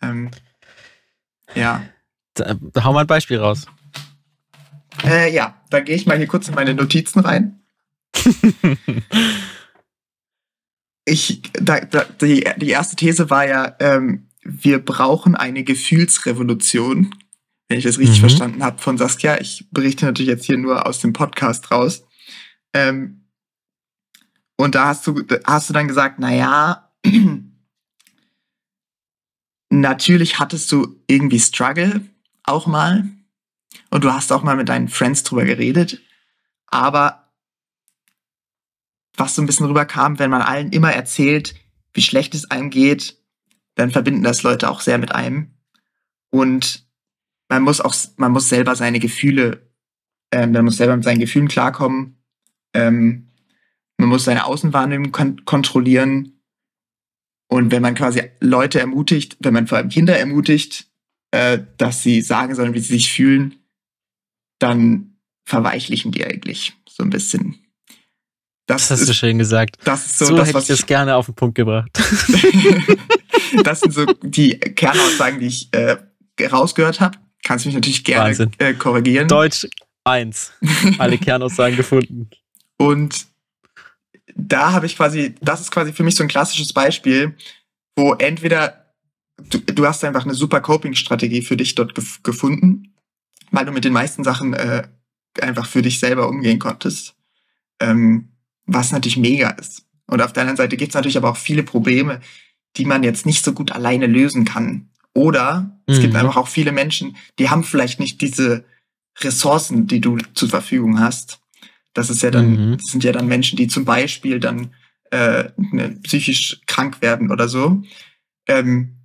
Ähm, ja. Da, da hau mal ein Beispiel raus. Äh, ja, dann gehe ich mal hier kurz in meine Notizen rein. [LAUGHS] ich, da, da, die, die erste These war ja, ähm, wir brauchen eine Gefühlsrevolution, wenn ich das richtig mhm. verstanden habe von Saskia. Ich berichte natürlich jetzt hier nur aus dem Podcast raus. Ähm, und da hast du, hast du dann gesagt, na ja, [CLEARS THROAT] Natürlich hattest du irgendwie Struggle auch mal. Und du hast auch mal mit deinen Friends drüber geredet. Aber was so ein bisschen rüberkam, wenn man allen immer erzählt, wie schlecht es einem geht, dann verbinden das Leute auch sehr mit einem. Und man muss auch, man muss selber seine Gefühle, ähm, man muss selber mit seinen Gefühlen klarkommen. Ähm, man muss seine Außenwahrnehmung kon kontrollieren und wenn man quasi Leute ermutigt, wenn man vor allem Kinder ermutigt, äh, dass sie sagen sollen, wie sie sich fühlen, dann verweichlichen die eigentlich so ein bisschen. Das, das hast ist, du schön gesagt. Das ist so, so das, hätte ich das gerne auf den Punkt gebracht. [LAUGHS] das sind so die Kernaussagen, die ich äh, rausgehört habe. Kannst mich natürlich gerne äh, korrigieren. Deutsch 1. Alle Kernaussagen gefunden. Und da habe ich quasi, das ist quasi für mich so ein klassisches Beispiel, wo entweder du, du hast einfach eine super Coping-Strategie für dich dort gef gefunden, weil du mit den meisten Sachen äh, einfach für dich selber umgehen konntest. Ähm, was natürlich mega ist. Und auf der anderen Seite gibt es natürlich aber auch viele Probleme, die man jetzt nicht so gut alleine lösen kann. Oder es mhm. gibt einfach auch viele Menschen, die haben vielleicht nicht diese Ressourcen, die du zur Verfügung hast. Das ist ja dann, mhm. das sind ja dann Menschen, die zum Beispiel dann äh, ne, psychisch krank werden oder so, ähm,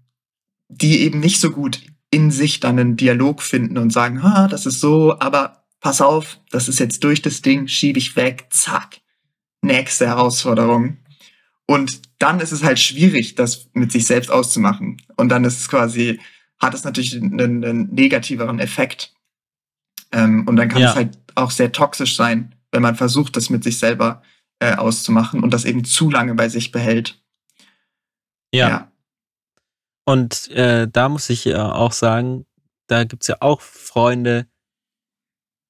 die eben nicht so gut in sich dann einen Dialog finden und sagen, ha, das ist so, aber pass auf, das ist jetzt durch das Ding, schiebe ich weg, zack nächste Herausforderung. Und dann ist es halt schwierig, das mit sich selbst auszumachen. Und dann ist es quasi, hat es natürlich einen, einen negativeren Effekt. Ähm, und dann kann ja. es halt auch sehr toxisch sein, wenn man versucht, das mit sich selber äh, auszumachen und das eben zu lange bei sich behält. Ja. ja. Und äh, da muss ich äh, auch sagen, da gibt es ja auch Freunde,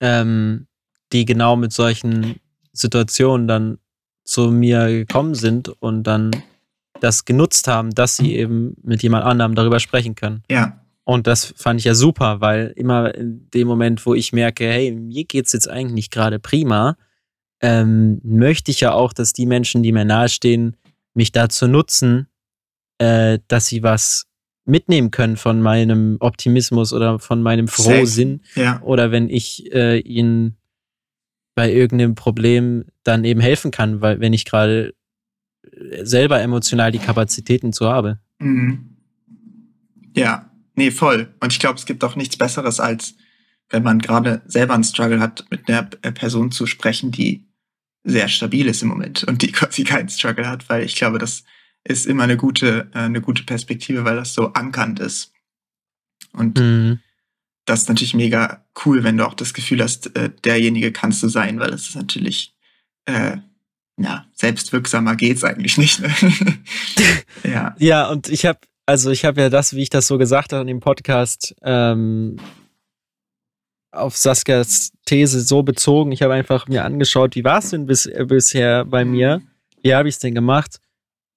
ähm, die genau mit solchen Situationen dann zu mir gekommen sind und dann das genutzt haben, dass sie eben mit jemand anderem darüber sprechen können. Ja. Und das fand ich ja super, weil immer in dem Moment, wo ich merke, hey, mir geht's jetzt eigentlich nicht gerade prima, ähm, möchte ich ja auch, dass die Menschen, die mir nahestehen, mich dazu nutzen, äh, dass sie was mitnehmen können von meinem Optimismus oder von meinem Frohsinn. Ja. Oder wenn ich äh, ihnen bei irgendeinem Problem dann eben helfen kann, weil wenn ich gerade selber emotional die Kapazitäten zu habe. Mhm. Ja, nee, voll. Und ich glaube, es gibt auch nichts Besseres, als wenn man gerade selber einen Struggle hat, mit einer Person zu sprechen, die sehr stabil ist im Moment und die [LAUGHS] quasi keinen Struggle hat, weil ich glaube, das ist immer eine gute, äh, eine gute Perspektive, weil das so ankernd ist. Und mhm das ist natürlich mega cool, wenn du auch das Gefühl hast, äh, derjenige kannst du sein, weil es ist natürlich, äh, ja, selbstwirksamer geht's eigentlich nicht. Ne? [LAUGHS] ja. [LAUGHS] Ja, und ich habe, also ich habe ja das, wie ich das so gesagt habe in dem Podcast, ähm, auf Saskias These so bezogen. Ich habe einfach mir angeschaut, wie war es denn bis, äh, bisher bei mhm. mir? Wie habe ich es denn gemacht?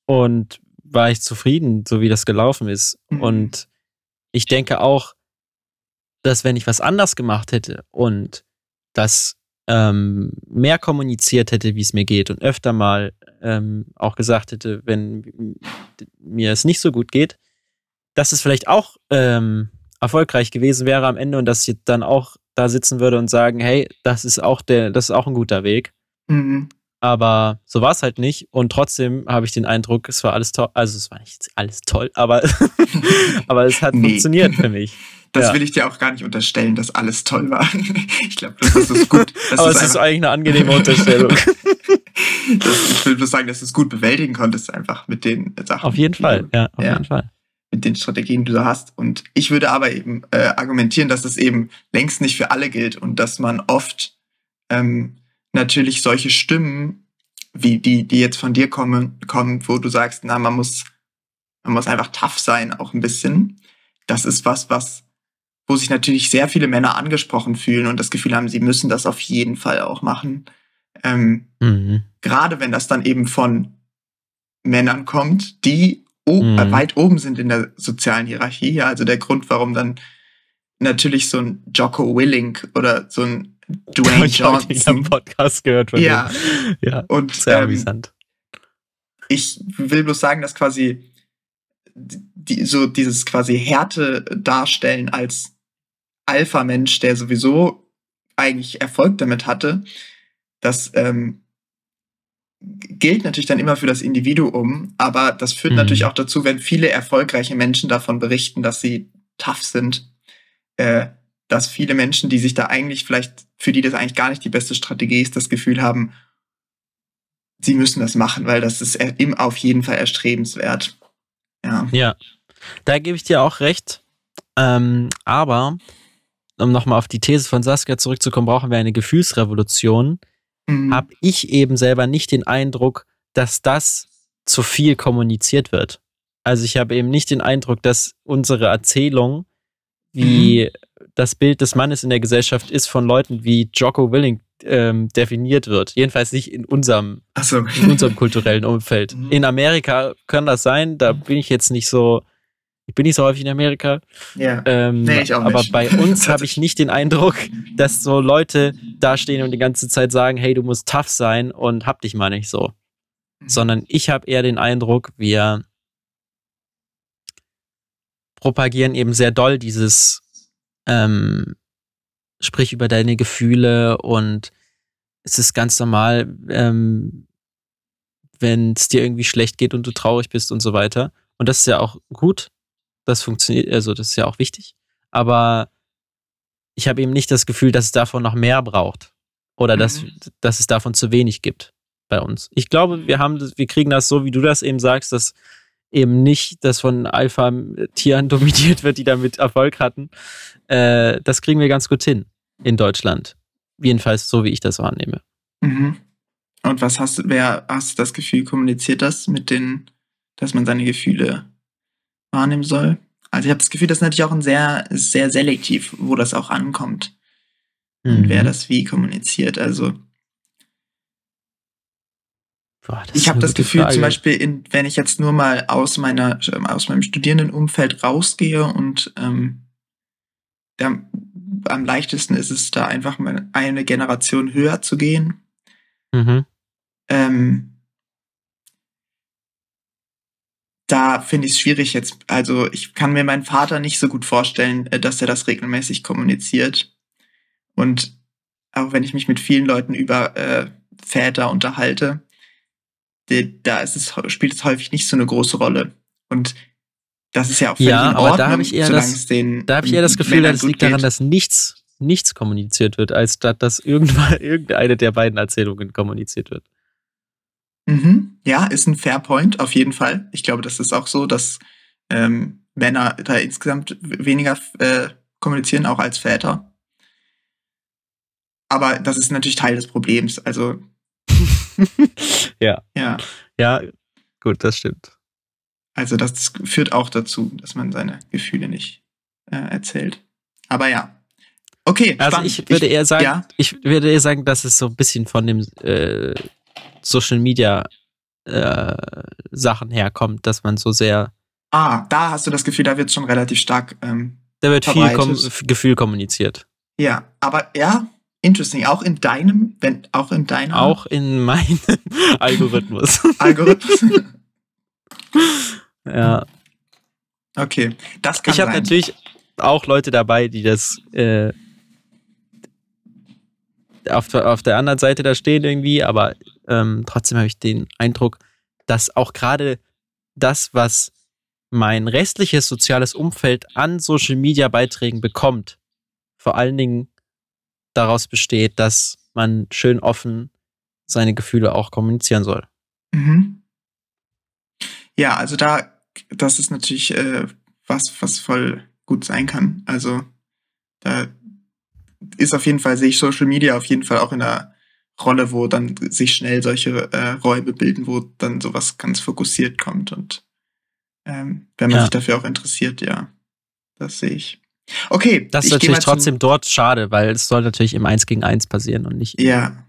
Und war ich zufrieden, so wie das gelaufen ist. Mhm. Und ich denke auch, dass wenn ich was anders gemacht hätte und das ähm, mehr kommuniziert hätte, wie es mir geht und öfter mal ähm, auch gesagt hätte, wenn mir es nicht so gut geht, dass es vielleicht auch ähm, erfolgreich gewesen wäre am Ende und dass ich dann auch da sitzen würde und sagen, hey, das ist auch der, das ist auch ein guter Weg. Mhm. Aber so war es halt nicht und trotzdem habe ich den Eindruck, es war alles toll. Also es war nicht alles toll, aber, [LAUGHS] aber es hat nee. funktioniert für mich. Das ja. will ich dir auch gar nicht unterstellen, dass alles toll war. [LAUGHS] ich glaube, das ist gut. Das Aber es ist eigentlich eine angenehme Unterstellung. [LAUGHS] das, ich will nur sagen, dass du es gut bewältigen konntest, einfach mit den Sachen. Auf jeden Fall, ja, auf ja, jeden Fall. Mit den Strategien, die du hast. Und ich würde aber eben äh, argumentieren, dass das eben längst nicht für alle gilt und dass man oft ähm, natürlich solche Stimmen, wie die, die jetzt von dir kommen, kommen, wo du sagst, na, man muss, man muss einfach tough sein, auch ein bisschen. Das ist was, was wo sich natürlich sehr viele Männer angesprochen fühlen und das Gefühl haben, sie müssen das auf jeden Fall auch machen. Ähm, mhm. Gerade wenn das dann eben von Männern kommt, die mhm. äh, weit oben sind in der sozialen Hierarchie. also der Grund, warum dann natürlich so ein Jocko Willing oder so ein [LAUGHS] Dwayne Johnson. Ich habe Podcast gehört von ja. ja, und sehr ähm, amüsant. Ich will bloß sagen, dass quasi die, so dieses quasi Härte darstellen als Alpha-Mensch, der sowieso eigentlich Erfolg damit hatte, das ähm, gilt natürlich dann immer für das Individuum, aber das führt mhm. natürlich auch dazu, wenn viele erfolgreiche Menschen davon berichten, dass sie tough sind, äh, dass viele Menschen, die sich da eigentlich vielleicht, für die das eigentlich gar nicht die beste Strategie ist, das Gefühl haben, sie müssen das machen, weil das ist auf jeden Fall erstrebenswert. Ja. Ja, da gebe ich dir auch recht. Ähm, aber um nochmal auf die These von Saskia zurückzukommen, brauchen wir eine Gefühlsrevolution. Mhm. habe ich eben selber nicht den Eindruck, dass das zu viel kommuniziert wird. Also ich habe eben nicht den Eindruck, dass unsere Erzählung, wie mhm. das Bild des Mannes in der Gesellschaft ist, von Leuten wie Jocko Willing ähm, definiert wird. Jedenfalls nicht in unserem, so. in unserem kulturellen Umfeld. [LAUGHS] Mhm. In Amerika kann das sein, da bin ich jetzt nicht so, ich bin nicht so häufig in Amerika. Ja. Ähm, nee, ich auch aber nicht. bei uns [LAUGHS] habe ich nicht den Eindruck, dass so Leute dastehen und die ganze Zeit sagen, hey, du musst tough sein und hab dich mal nicht so. Mhm. Sondern ich habe eher den Eindruck, wir propagieren eben sehr doll dieses ähm, sprich über deine Gefühle und es ist ganz normal, ähm, wenn es dir irgendwie schlecht geht und du traurig bist und so weiter. Und das ist ja auch gut. Das funktioniert, also das ist ja auch wichtig. Aber ich habe eben nicht das Gefühl, dass es davon noch mehr braucht. Oder mhm. dass, dass es davon zu wenig gibt bei uns. Ich glaube, wir haben wir kriegen das so, wie du das eben sagst, dass eben nicht das von Alpha-Tieren [LAUGHS] dominiert wird, die damit Erfolg hatten. Äh, das kriegen wir ganz gut hin in Deutschland. Jedenfalls so, wie ich das wahrnehme. Mhm. Und was hast du, wer hast du das Gefühl, kommuniziert das mit den, dass man seine Gefühle wahrnehmen soll? Also ich habe das Gefühl, das ist natürlich auch ein sehr, sehr selektiv, wo das auch ankommt. Mhm. Und wer das wie kommuniziert. Also Boah, ich habe das Gefühl, Frage. zum Beispiel, in, wenn ich jetzt nur mal aus meiner, aus meinem Studierendenumfeld rausgehe und ähm, da, am leichtesten ist es da einfach mal eine Generation höher zu gehen. Mhm. Ähm, da finde ich es schwierig jetzt. Also ich kann mir meinen Vater nicht so gut vorstellen, äh, dass er das regelmäßig kommuniziert. Und auch wenn ich mich mit vielen Leuten über äh, Väter unterhalte, da ist es, spielt es häufig nicht so eine große Rolle. Und das ist ja auch völlig ja, in Ordnung, aber da habe ich eher das, da habe ich eher das Gefühl, dass es liegt daran, dass nichts, nichts kommuniziert wird, als dass irgendwann [LAUGHS] irgendeine der beiden Erzählungen kommuniziert wird. Mhm. Ja, ist ein Fair Point, auf jeden Fall. Ich glaube, das ist auch so, dass ähm, Männer da insgesamt weniger äh, kommunizieren, auch als Väter. Aber das ist natürlich Teil des Problems. Also [LAUGHS] ja. Ja. Ja, gut, das stimmt. Also das führt auch dazu, dass man seine Gefühle nicht äh, erzählt. Aber ja. Okay. Also spannend. ich würde eher sagen, ja? ich würde eher sagen, dass es so ein bisschen von dem äh, Social Media äh, Sachen herkommt, dass man so sehr. Ah, da hast du das Gefühl, da wird schon relativ stark. Ähm, da wird verbreitet. viel Kom Gefühl kommuniziert. Ja, aber ja, interesting. Auch in deinem, wenn auch in deinem. Auch in meinem [LAUGHS] Algorithmus. Algorithmus. [LAUGHS] Ja. Okay, das kann Ich habe natürlich auch Leute dabei, die das äh, auf, auf der anderen Seite da stehen irgendwie, aber ähm, trotzdem habe ich den Eindruck, dass auch gerade das, was mein restliches soziales Umfeld an Social Media Beiträgen bekommt, vor allen Dingen daraus besteht, dass man schön offen seine Gefühle auch kommunizieren soll. Mhm. Ja, also da, das ist natürlich äh, was, was voll gut sein kann. Also da ist auf jeden Fall, sehe ich Social Media auf jeden Fall auch in einer Rolle, wo dann sich schnell solche äh, Räume bilden, wo dann sowas ganz fokussiert kommt. Und ähm, wenn man ja. sich dafür auch interessiert, ja, das sehe ich. Okay. Das ist natürlich trotzdem dort schade, weil es soll natürlich im Eins gegen Eins passieren und nicht ja,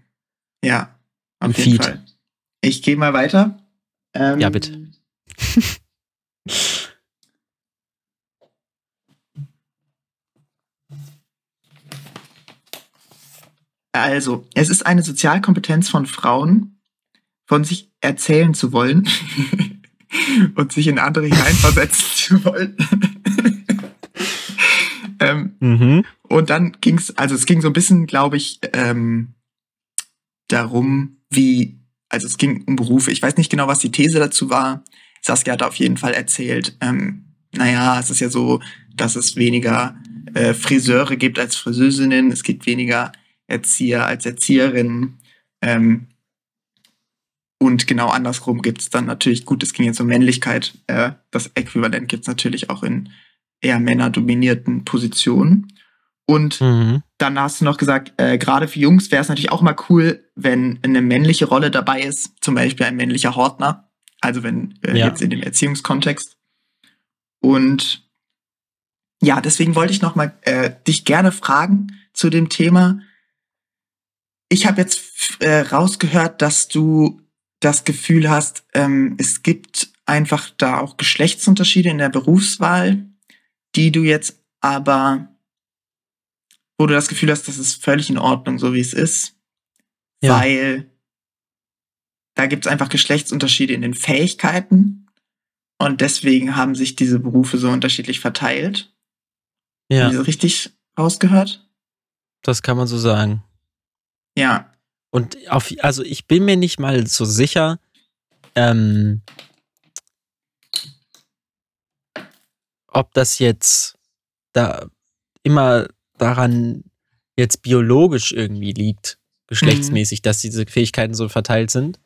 ja, auf jeden Feed. Fall. Ich gehe mal weiter. Ähm, ja, bitte. [LAUGHS] Also, es ist eine Sozialkompetenz von Frauen, von sich erzählen zu wollen [LAUGHS] und sich in andere hineinversetzen [LAUGHS] zu wollen. [LAUGHS] ähm, mhm. Und dann ging es, also es ging so ein bisschen, glaube ich, ähm, darum, wie, also es ging um Berufe. Ich weiß nicht genau, was die These dazu war. Saskia hat auf jeden Fall erzählt, ähm, naja, es ist ja so, dass es weniger äh, Friseure gibt als Friseurinnen, es gibt weniger Erzieher als Erzieherinnen. Ähm, und genau andersrum gibt es dann natürlich, gut, es ging jetzt um Männlichkeit, äh, das Äquivalent gibt es natürlich auch in eher männerdominierten Positionen. Und mhm. dann hast du noch gesagt, äh, gerade für Jungs wäre es natürlich auch mal cool, wenn eine männliche Rolle dabei ist, zum Beispiel ein männlicher Hortner. Also wenn äh, ja. jetzt in dem Erziehungskontext. Und ja, deswegen wollte ich noch mal äh, dich gerne fragen zu dem Thema. Ich habe jetzt äh, rausgehört, dass du das Gefühl hast, ähm, es gibt einfach da auch Geschlechtsunterschiede in der Berufswahl, die du jetzt aber wo du das Gefühl hast, das ist völlig in Ordnung, so wie es ist. Ja. Weil da gibt es einfach Geschlechtsunterschiede in den Fähigkeiten und deswegen haben sich diese Berufe so unterschiedlich verteilt. Ja. Haben Sie richtig rausgehört? Das kann man so sagen. Ja. Und auf, also ich bin mir nicht mal so sicher, ähm, ob das jetzt da immer daran jetzt biologisch irgendwie liegt, geschlechtsmäßig, mhm. dass diese Fähigkeiten so verteilt sind,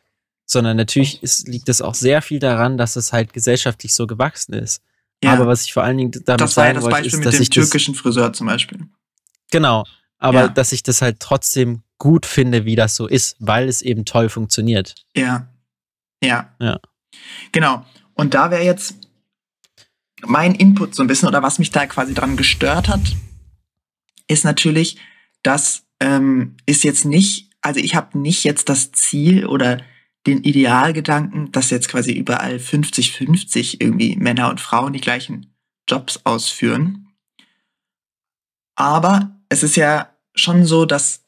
sondern natürlich ist, liegt es auch sehr viel daran, dass es halt gesellschaftlich so gewachsen ist. Ja. Aber was ich vor allen Dingen damit das sagen wollte, ist, dass ich türkischen das, Friseur zum Beispiel. Genau, aber ja. dass ich das halt trotzdem gut finde, wie das so ist, weil es eben toll funktioniert. Ja. Ja. Ja. Genau. Und da wäre jetzt mein Input so ein bisschen oder was mich da quasi dran gestört hat, ist natürlich, das ähm, ist jetzt nicht, also ich habe nicht jetzt das Ziel oder den Idealgedanken, dass jetzt quasi überall 50-50 irgendwie Männer und Frauen die gleichen Jobs ausführen. Aber es ist ja schon so, dass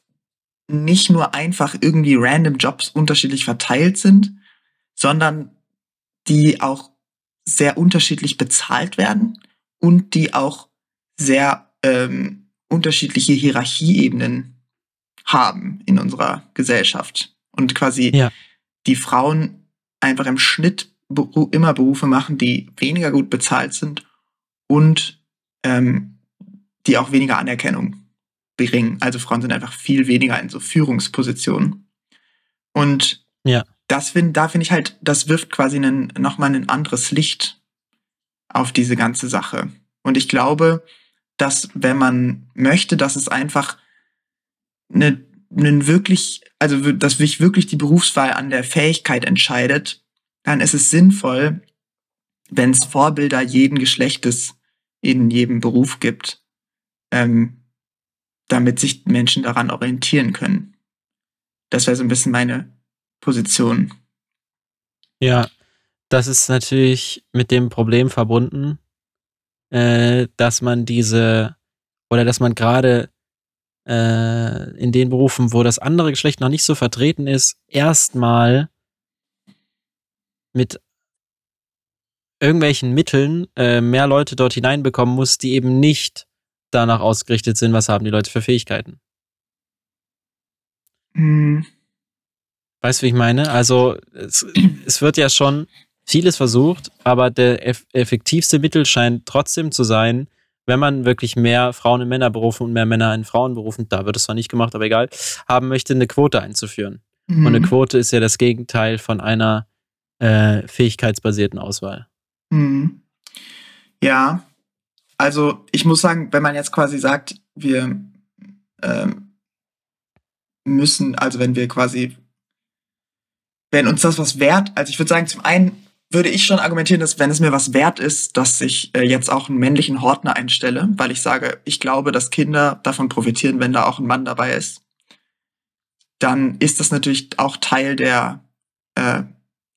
nicht nur einfach irgendwie random Jobs unterschiedlich verteilt sind, sondern die auch sehr unterschiedlich bezahlt werden und die auch sehr ähm, unterschiedliche Hierarchieebenen haben in unserer Gesellschaft und quasi ja. die Frauen einfach im Schnitt immer Berufe machen, die weniger gut bezahlt sind und ähm, die auch weniger Anerkennung bringen. Also Frauen sind einfach viel weniger in so Führungspositionen. Und ja. das find, da finde ich halt, das wirft quasi einen, nochmal ein anderes Licht auf diese ganze Sache. Und ich glaube, dass wenn man möchte, dass es einfach eine wirklich, also dass sich wirklich die Berufswahl an der Fähigkeit entscheidet, dann ist es sinnvoll, wenn es Vorbilder jeden Geschlechtes in jedem Beruf gibt, ähm, damit sich Menschen daran orientieren können. Das wäre so ein bisschen meine Position. Ja, das ist natürlich mit dem Problem verbunden, äh, dass man diese oder dass man gerade äh, in den Berufen, wo das andere Geschlecht noch nicht so vertreten ist, erstmal mit irgendwelchen Mitteln äh, mehr Leute dort hineinbekommen muss, die eben nicht danach ausgerichtet sind, was haben die Leute für Fähigkeiten. Mhm. Weißt du, wie ich meine? Also es, es wird ja schon vieles versucht, aber der eff effektivste Mittel scheint trotzdem zu sein, wenn man wirklich mehr Frauen in Männerberufen und mehr Männer in Frauenberufen, da wird es zwar nicht gemacht, aber egal, haben möchte, eine Quote einzuführen. Mhm. Und eine Quote ist ja das Gegenteil von einer äh, fähigkeitsbasierten Auswahl. Mhm. Ja, also ich muss sagen, wenn man jetzt quasi sagt, wir ähm, müssen, also wenn wir quasi, wenn uns das was wert, also ich würde sagen, zum einen würde ich schon argumentieren, dass wenn es mir was wert ist, dass ich äh, jetzt auch einen männlichen Hortner einstelle, weil ich sage, ich glaube, dass Kinder davon profitieren, wenn da auch ein Mann dabei ist, dann ist das natürlich auch Teil der äh,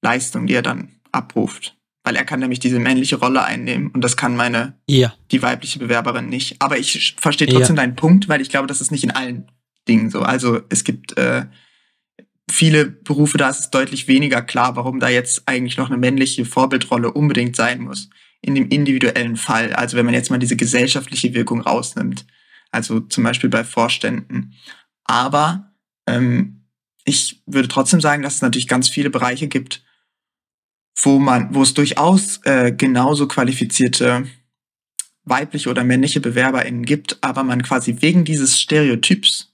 Leistung, die er dann abruft. Weil er kann nämlich diese männliche Rolle einnehmen und das kann meine, ja. die weibliche Bewerberin nicht. Aber ich verstehe trotzdem ja. deinen Punkt, weil ich glaube, das ist nicht in allen Dingen so. Also es gibt äh, viele Berufe, da ist es deutlich weniger klar, warum da jetzt eigentlich noch eine männliche Vorbildrolle unbedingt sein muss. In dem individuellen Fall. Also wenn man jetzt mal diese gesellschaftliche Wirkung rausnimmt. Also zum Beispiel bei Vorständen. Aber ähm, ich würde trotzdem sagen, dass es natürlich ganz viele Bereiche gibt, wo man, wo es durchaus äh, genauso qualifizierte weibliche oder männliche BewerberInnen gibt, aber man quasi wegen dieses Stereotyps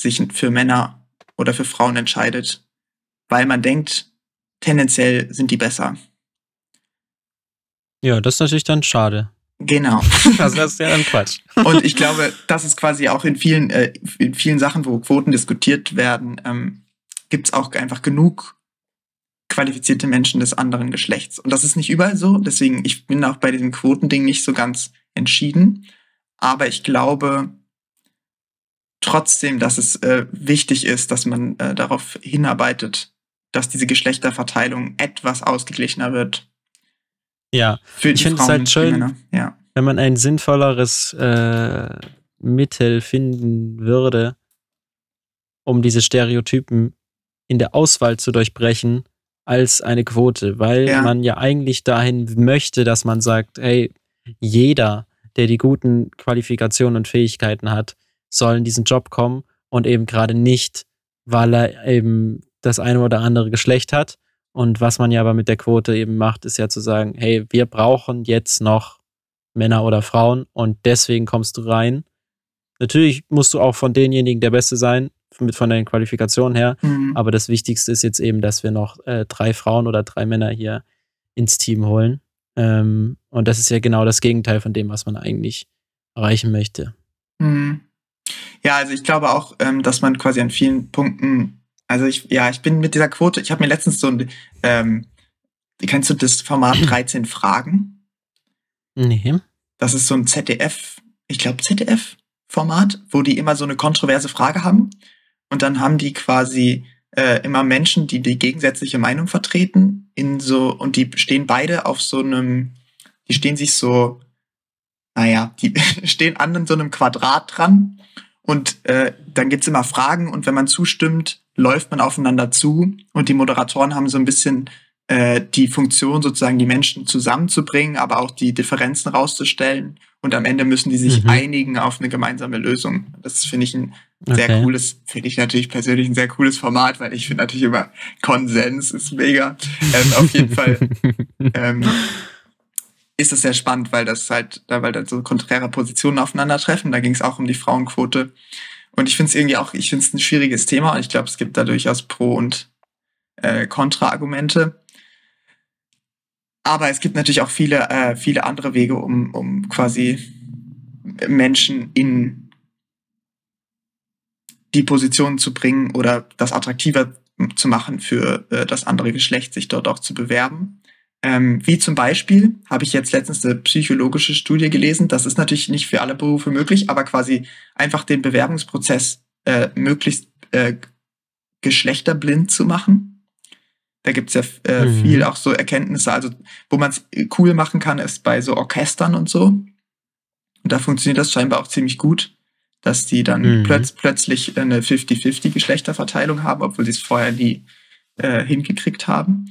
sich für Männer oder für Frauen entscheidet, weil man denkt, tendenziell sind die besser. Ja, das ist natürlich dann schade. Genau. [LAUGHS] Also das ist ja ein Quatsch. Und ich glaube, das ist quasi auch in vielen, äh, in vielen Sachen, wo Quoten diskutiert werden, ähm, gibt es auch einfach genug qualifizierte Menschen des anderen Geschlechts. Und das ist nicht überall so. Deswegen, ich bin auch bei diesem Quotending nicht so ganz entschieden. Aber ich glaube trotzdem, dass es äh, wichtig ist, dass man äh, darauf hinarbeitet, dass diese Geschlechterverteilung etwas ausgeglichener wird. Ja, Für ich die finde es halt schön, Männer. Ja. wenn man ein sinnvolleres äh, Mittel finden würde, um diese Stereotypen in der Auswahl zu durchbrechen, als eine Quote, weil Ja. man ja eigentlich dahin möchte, dass man sagt, hey, jeder, der die guten Qualifikationen und Fähigkeiten hat, soll in diesen Job kommen und eben gerade nicht, weil er eben das eine oder andere Geschlecht hat. Und was man ja aber mit der Quote eben macht, ist ja zu sagen, hey, wir brauchen jetzt noch Männer oder Frauen und deswegen kommst du rein. Natürlich musst du auch von denjenigen der Beste sein, mit von den Qualifikationen her. Mhm. Aber das Wichtigste ist jetzt eben, dass wir noch äh, drei Frauen oder drei Männer hier ins Team holen. Ähm, und das ist ja genau das Gegenteil von dem, was man eigentlich erreichen möchte. Mhm. Ja, also ich glaube auch, ähm, dass man quasi an vielen Punkten, also ich, ja, ich bin mit dieser Quote, ich habe mir letztens so ein, ähm, kennst du das Format [CLEARS THROAT] 13 Fragen? Nee. Das ist so ein ZDF, ich glaube ZDF-Format, wo die immer so eine kontroverse Frage haben. Und dann haben die quasi äh, immer Menschen, die die gegensätzliche Meinung vertreten, in so, und die stehen beide auf so einem, die stehen sich so, naja, die [LAUGHS] stehen an so einem Quadrat dran. Und äh, dann gibt's immer Fragen und wenn man zustimmt, läuft man aufeinander zu. Und die Moderatoren haben so ein bisschen äh, die Funktion, sozusagen die Menschen zusammenzubringen, aber auch die Differenzen rauszustellen. Und am Ende müssen die sich Mhm. einigen auf eine gemeinsame Lösung. Das finde ich ein sehr Okay. cooles, finde ich natürlich persönlich ein sehr cooles Format, weil ich finde natürlich immer Konsens ist mega. Ähm, auf jeden Fall [LAUGHS] ähm, ist es sehr spannend, weil das halt, da weil da so konträre Positionen aufeinandertreffen. Da ging es auch um die Frauenquote. Und ich finde es irgendwie auch, ich finde es ein schwieriges Thema und ich glaube, es gibt da durchaus Pro- und äh, Kontra-Argumente. Aber es gibt natürlich auch viele, äh, viele andere Wege, um, um quasi Menschen in die Position zu bringen oder das attraktiver zu machen für äh, das andere Geschlecht, sich dort auch zu bewerben. Ähm, wie zum Beispiel habe ich jetzt letztens eine psychologische Studie gelesen. Das ist natürlich nicht für alle Berufe möglich, aber quasi einfach den Bewerbungsprozess äh, möglichst äh, geschlechterblind zu machen. Da gibt's ja äh, Mhm. viel auch so Erkenntnisse. Also wo man es cool machen kann, ist bei so Orchestern und so. Und da funktioniert das scheinbar auch ziemlich gut, dass die dann Mhm. plötz plötzlich eine 50-50 Geschlechterverteilung haben, obwohl sie es vorher nie äh, hingekriegt haben.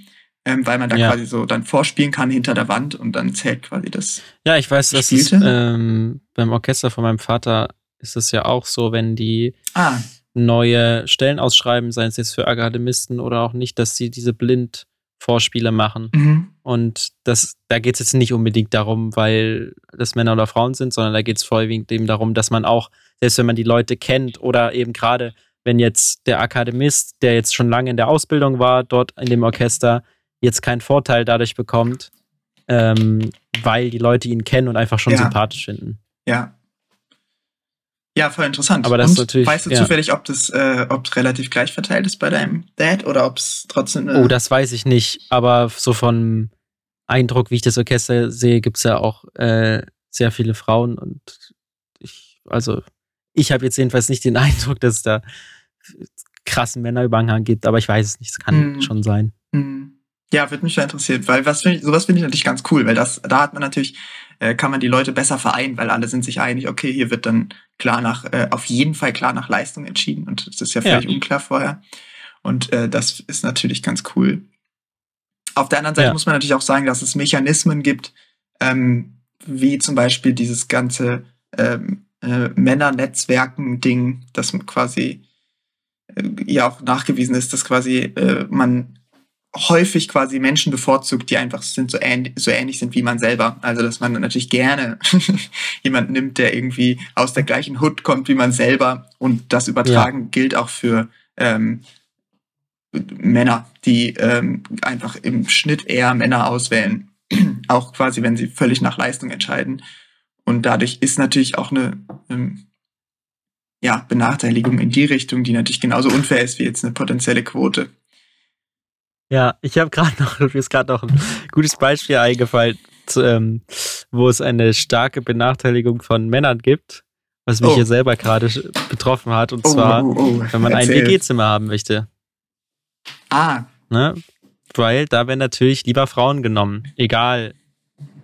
Ähm, weil man da Ja. quasi so dann vorspielen kann hinter der Wand und dann zählt quasi das. Ja, ich weiß, das ist Spielte? ähm, beim Orchester von meinem Vater ist es ja auch so, wenn die Ah, neue Stellen ausschreiben, seien es jetzt für Akademisten oder auch nicht, dass sie diese Blind-Vorspiele machen. mhm. Und das, da geht es jetzt nicht unbedingt darum, weil das Männer oder Frauen sind, sondern da geht es vorwiegend eben darum, dass man auch, selbst wenn man die Leute kennt oder eben gerade, wenn jetzt der Akademist, der jetzt schon lange in der Ausbildung war, dort in dem Orchester, jetzt keinen Vorteil dadurch bekommt, ähm, weil die Leute ihn kennen und einfach schon Ja. sympathisch finden. Ja. Ja, voll interessant. Aber das Und ist natürlich- weißt du ja. zufällig, ob das, äh, ob es relativ gleich verteilt ist bei deinem Dad oder ob es trotzdem. Äh, Oh, das weiß ich nicht, aber so von Eindruck, wie ich das Orchester sehe, gibt es ja auch äh, sehr viele Frauen und ich, also ich habe jetzt jedenfalls nicht den [LAUGHS] Eindruck, dass es da krassen Männerüberhang gibt, aber ich weiß es nicht, es kann Hm. schon sein. Hm. Ja, würde mich schon interessieren, weil was find ich, sowas finde ich natürlich ganz cool, weil das, da hat man natürlich, äh, kann man die Leute besser vereinen, weil alle sind sich einig, okay, hier wird dann klar nach, äh, auf jeden Fall klar nach Leistung entschieden und das ist ja Ja. völlig unklar vorher. Und äh, das ist natürlich ganz cool. Auf der anderen Seite Ja. muss man natürlich auch sagen, dass es Mechanismen gibt, ähm, wie zum Beispiel dieses ganze ähm, äh, Männernetzwerken-Ding, das quasi äh, ja auch nachgewiesen ist, dass quasi äh, man häufig quasi Menschen bevorzugt, die einfach sind so ähnlich, so ähnlich sind wie man selber. Also dass man natürlich gerne [LAUGHS] jemanden nimmt, der irgendwie aus der gleichen Hood kommt wie man selber. Und das Übertragen gilt auch für ähm, Männer, die ähm, einfach im Schnitt eher Männer auswählen. [CLEARS THROAT] auch quasi, wenn sie völlig nach Leistung entscheiden. Und dadurch ist natürlich auch eine ähm, ja, Benachteiligung in die Richtung, die natürlich genauso unfair ist wie jetzt eine potenzielle Quote. Ja, ich habe gerade [LAUGHS] noch, mir ist gerade noch ein gutes Beispiel eingefallen, ähm, wo es eine starke Benachteiligung von Männern gibt, was mich oh. hier selber gerade betroffen hat. Und oh, zwar, oh, oh, wenn man Erzähl. ein WG-Zimmer haben möchte. Ah. Ne? Weil da werden natürlich lieber Frauen genommen. Egal,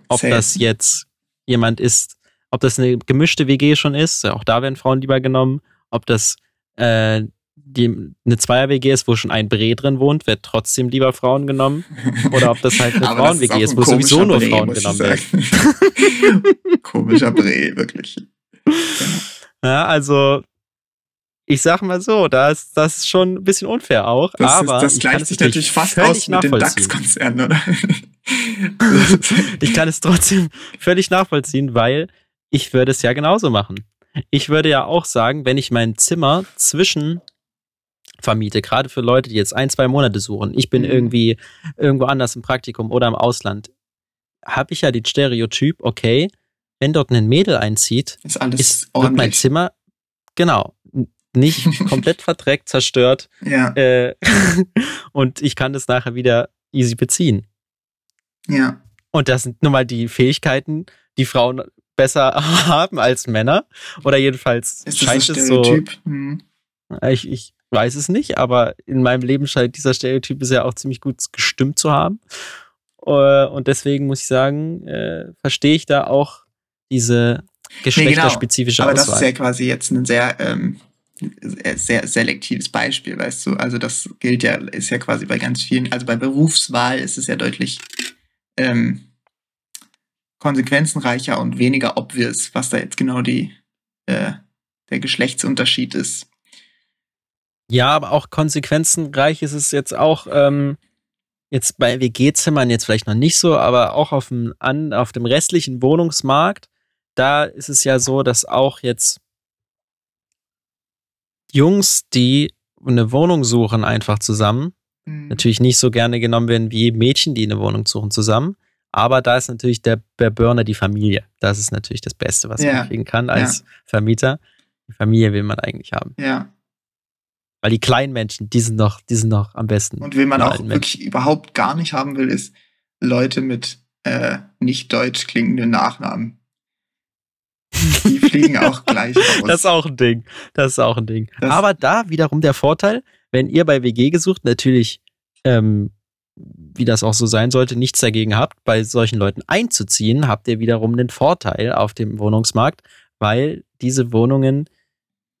ob Safe. das jetzt jemand ist, ob das eine gemischte WG schon ist, auch da werden Frauen lieber genommen. Ob das äh, die, eine Zweier-WG ist, wo schon ein Bre drin wohnt, wird trotzdem lieber Frauen genommen. Oder ob das halt eine [LAUGHS] Frauen-WG ist, ist, wo sowieso nur Bre, Frauen genommen werden. [LAUGHS] Komischer Bre, wirklich. Ja, also ich sag mal so, das, das ist schon ein bisschen unfair auch. Das, aber ist, das gleicht sich natürlich fast aus mit den DAX-Konzernen, oder? [LAUGHS] ich kann es trotzdem völlig nachvollziehen, weil ich würde es ja genauso machen. Ich würde ja auch sagen, wenn ich mein Zimmer zwischen vermiete, gerade für Leute, die jetzt ein, zwei Monate suchen, ich bin mhm. irgendwie irgendwo anders im Praktikum oder im Ausland, habe ich ja den Stereotyp, okay, wenn dort ein Mädel einzieht, ist alles ist, wird mein Zimmer, genau, nicht [LAUGHS] komplett verdreckt, zerstört. Ja. Äh, [LAUGHS] und ich kann das nachher wieder easy beziehen. Ja. Und das sind nun mal die Fähigkeiten, die Frauen besser [LAUGHS] haben als Männer. Oder jedenfalls ist scheint es so. Hm. Ich, ich weiß es nicht, aber in meinem Leben scheint dieser Stereotyp ja auch ziemlich gut gestimmt zu haben. Äh, und deswegen muss ich sagen, äh, verstehe ich da auch diese geschlechterspezifische nee, genau. Aber das ist ja quasi jetzt ein sehr ähm, sehr selektives Beispiel, weißt du. Also das gilt ja, ist ja quasi bei ganz vielen, also bei Berufswahl ist es ja deutlich ähm, konsequenzenreicher und weniger obvious, was da jetzt genau die, äh, der Geschlechtsunterschied ist. Ja, aber auch konsequenzenreich ist es jetzt auch, ähm, jetzt bei WG-Zimmern jetzt vielleicht noch nicht so, aber auch auf dem, an, auf dem restlichen Wohnungsmarkt, da ist es ja so, dass auch jetzt Jungs, die eine Wohnung suchen, einfach zusammen. Mhm. Natürlich nicht so gerne genommen werden wie Mädchen, die eine Wohnung suchen, zusammen. Aber da ist natürlich der, der Burner die Familie. Das ist natürlich das Beste, was ja. man kriegen kann als ja. Vermieter. Die Familie will man eigentlich haben. Ja. Weil die kleinen Menschen, die sind noch, die sind noch am besten. Und wen man auch wirklich Menschen. überhaupt gar nicht haben will, ist Leute mit äh, nicht deutsch klingenden Nachnamen. Die [LAUGHS] fliegen auch gleich raus. Das ist auch ein Ding. Das ist auch ein Ding. Das Aber da wiederum der Vorteil, wenn ihr bei WG gesucht natürlich, ähm, wie das auch so sein sollte, nichts dagegen habt, bei solchen Leuten einzuziehen, habt ihr wiederum den Vorteil auf dem Wohnungsmarkt, weil diese Wohnungen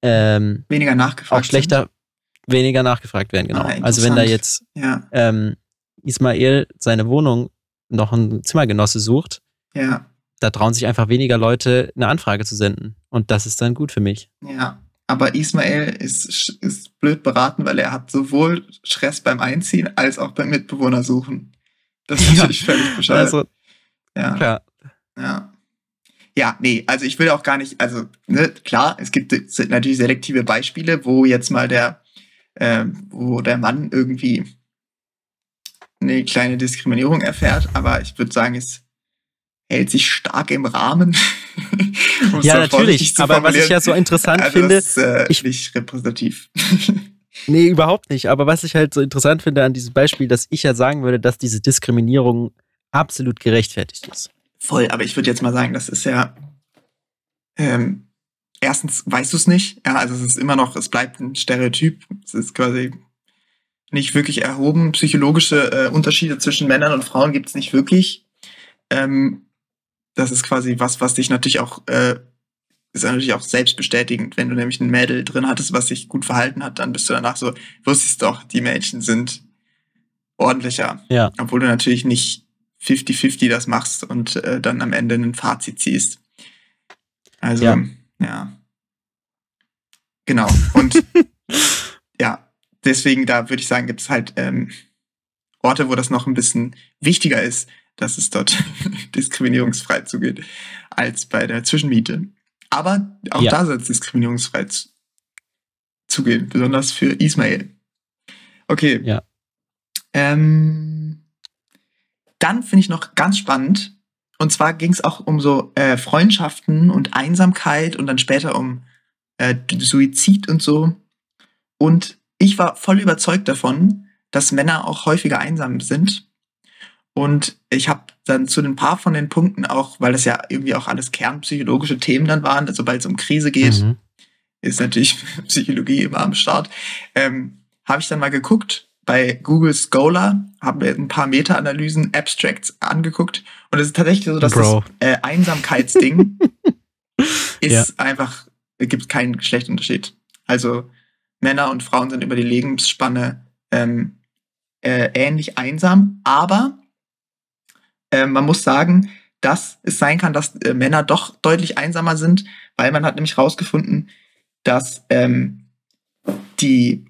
ähm, weniger nachgefragt auch schlechter, sind. weniger nachgefragt werden, genau. Ah, also wenn da jetzt ja. ähm, Ismail seine Wohnung noch ein Zimmergenosse sucht, ja da trauen sich einfach weniger Leute, eine Anfrage zu senden. Und das ist dann gut für mich. Ja, aber Ismail ist, ist blöd beraten, weil er hat sowohl Stress beim Einziehen als auch beim Mitbewohner suchen. Das ist natürlich völlig bescheuert. Also, ja. Klar. Ja. Ja, nee, also ich will auch gar nicht, also ne, klar, es gibt natürlich selektive Beispiele, wo jetzt mal der, äh, wo der Mann irgendwie eine kleine Diskriminierung erfährt, aber ich würde sagen, es hält sich stark im Rahmen. Ja, natürlich. Aber was ich ja so interessant also finde, ist, äh, ich nicht repräsentativ. [LAUGHS] nee, überhaupt nicht. Aber was ich halt so interessant finde an diesem Beispiel, dass ich ja sagen würde, dass diese Diskriminierung absolut gerechtfertigt ist. Voll, aber ich würde jetzt mal sagen, das ist ja ähm, erstens weißt du es nicht. Ja, also es ist immer noch, es bleibt ein Stereotyp. Es ist quasi nicht wirklich erhoben. Psychologische äh, Unterschiede zwischen Männern und Frauen gibt es nicht wirklich. Ähm, das ist quasi was, was dich natürlich auch, äh, ist natürlich auch selbstbestätigend. Wenn du nämlich ein Mädel drin hattest, was sich gut verhalten hat, dann bist du danach so, wusstest doch, die Mädchen sind ordentlicher. Ja. Obwohl du natürlich nicht 50-50 das machst und äh, dann am Ende ein Fazit ziehst. Also, ja. ja. Genau. Und [LAUGHS] ja, deswegen, da würde ich sagen, gibt es halt ähm, Orte, wo das noch ein bisschen wichtiger ist, dass es dort [LAUGHS] diskriminierungsfrei zugeht, als bei der Zwischenmiete. Aber auch ja. da soll es diskriminierungsfrei zugehen, besonders für Ismail. Okay. Ja. Ähm, dann finde ich noch ganz spannend, und zwar ging es auch um so äh, Freundschaften und Einsamkeit und dann später um äh, Suizid und so. Und ich war voll überzeugt davon, dass Männer auch häufiger einsam sind. Und ich habe dann zu ein paar von den Punkten auch, weil das ja irgendwie auch alles kernpsychologische Themen dann waren, sobald es um Krise geht, mhm. ist natürlich [LAUGHS] Psychologie immer am Start, ähm, habe ich dann mal geguckt, bei Google Scholar haben wir ein paar Meta-Analysen, Abstracts angeguckt und es ist tatsächlich so, dass Bro. das äh, Einsamkeitsding [LAUGHS] ist ja. einfach, gibt keinen Geschlechtsunterschied. Also Männer und Frauen sind über die Lebensspanne ähm, äh, ähnlich einsam, aber äh, man muss sagen, dass es sein kann, dass äh, Männer doch deutlich einsamer sind, weil man hat nämlich herausgefunden, dass ähm, die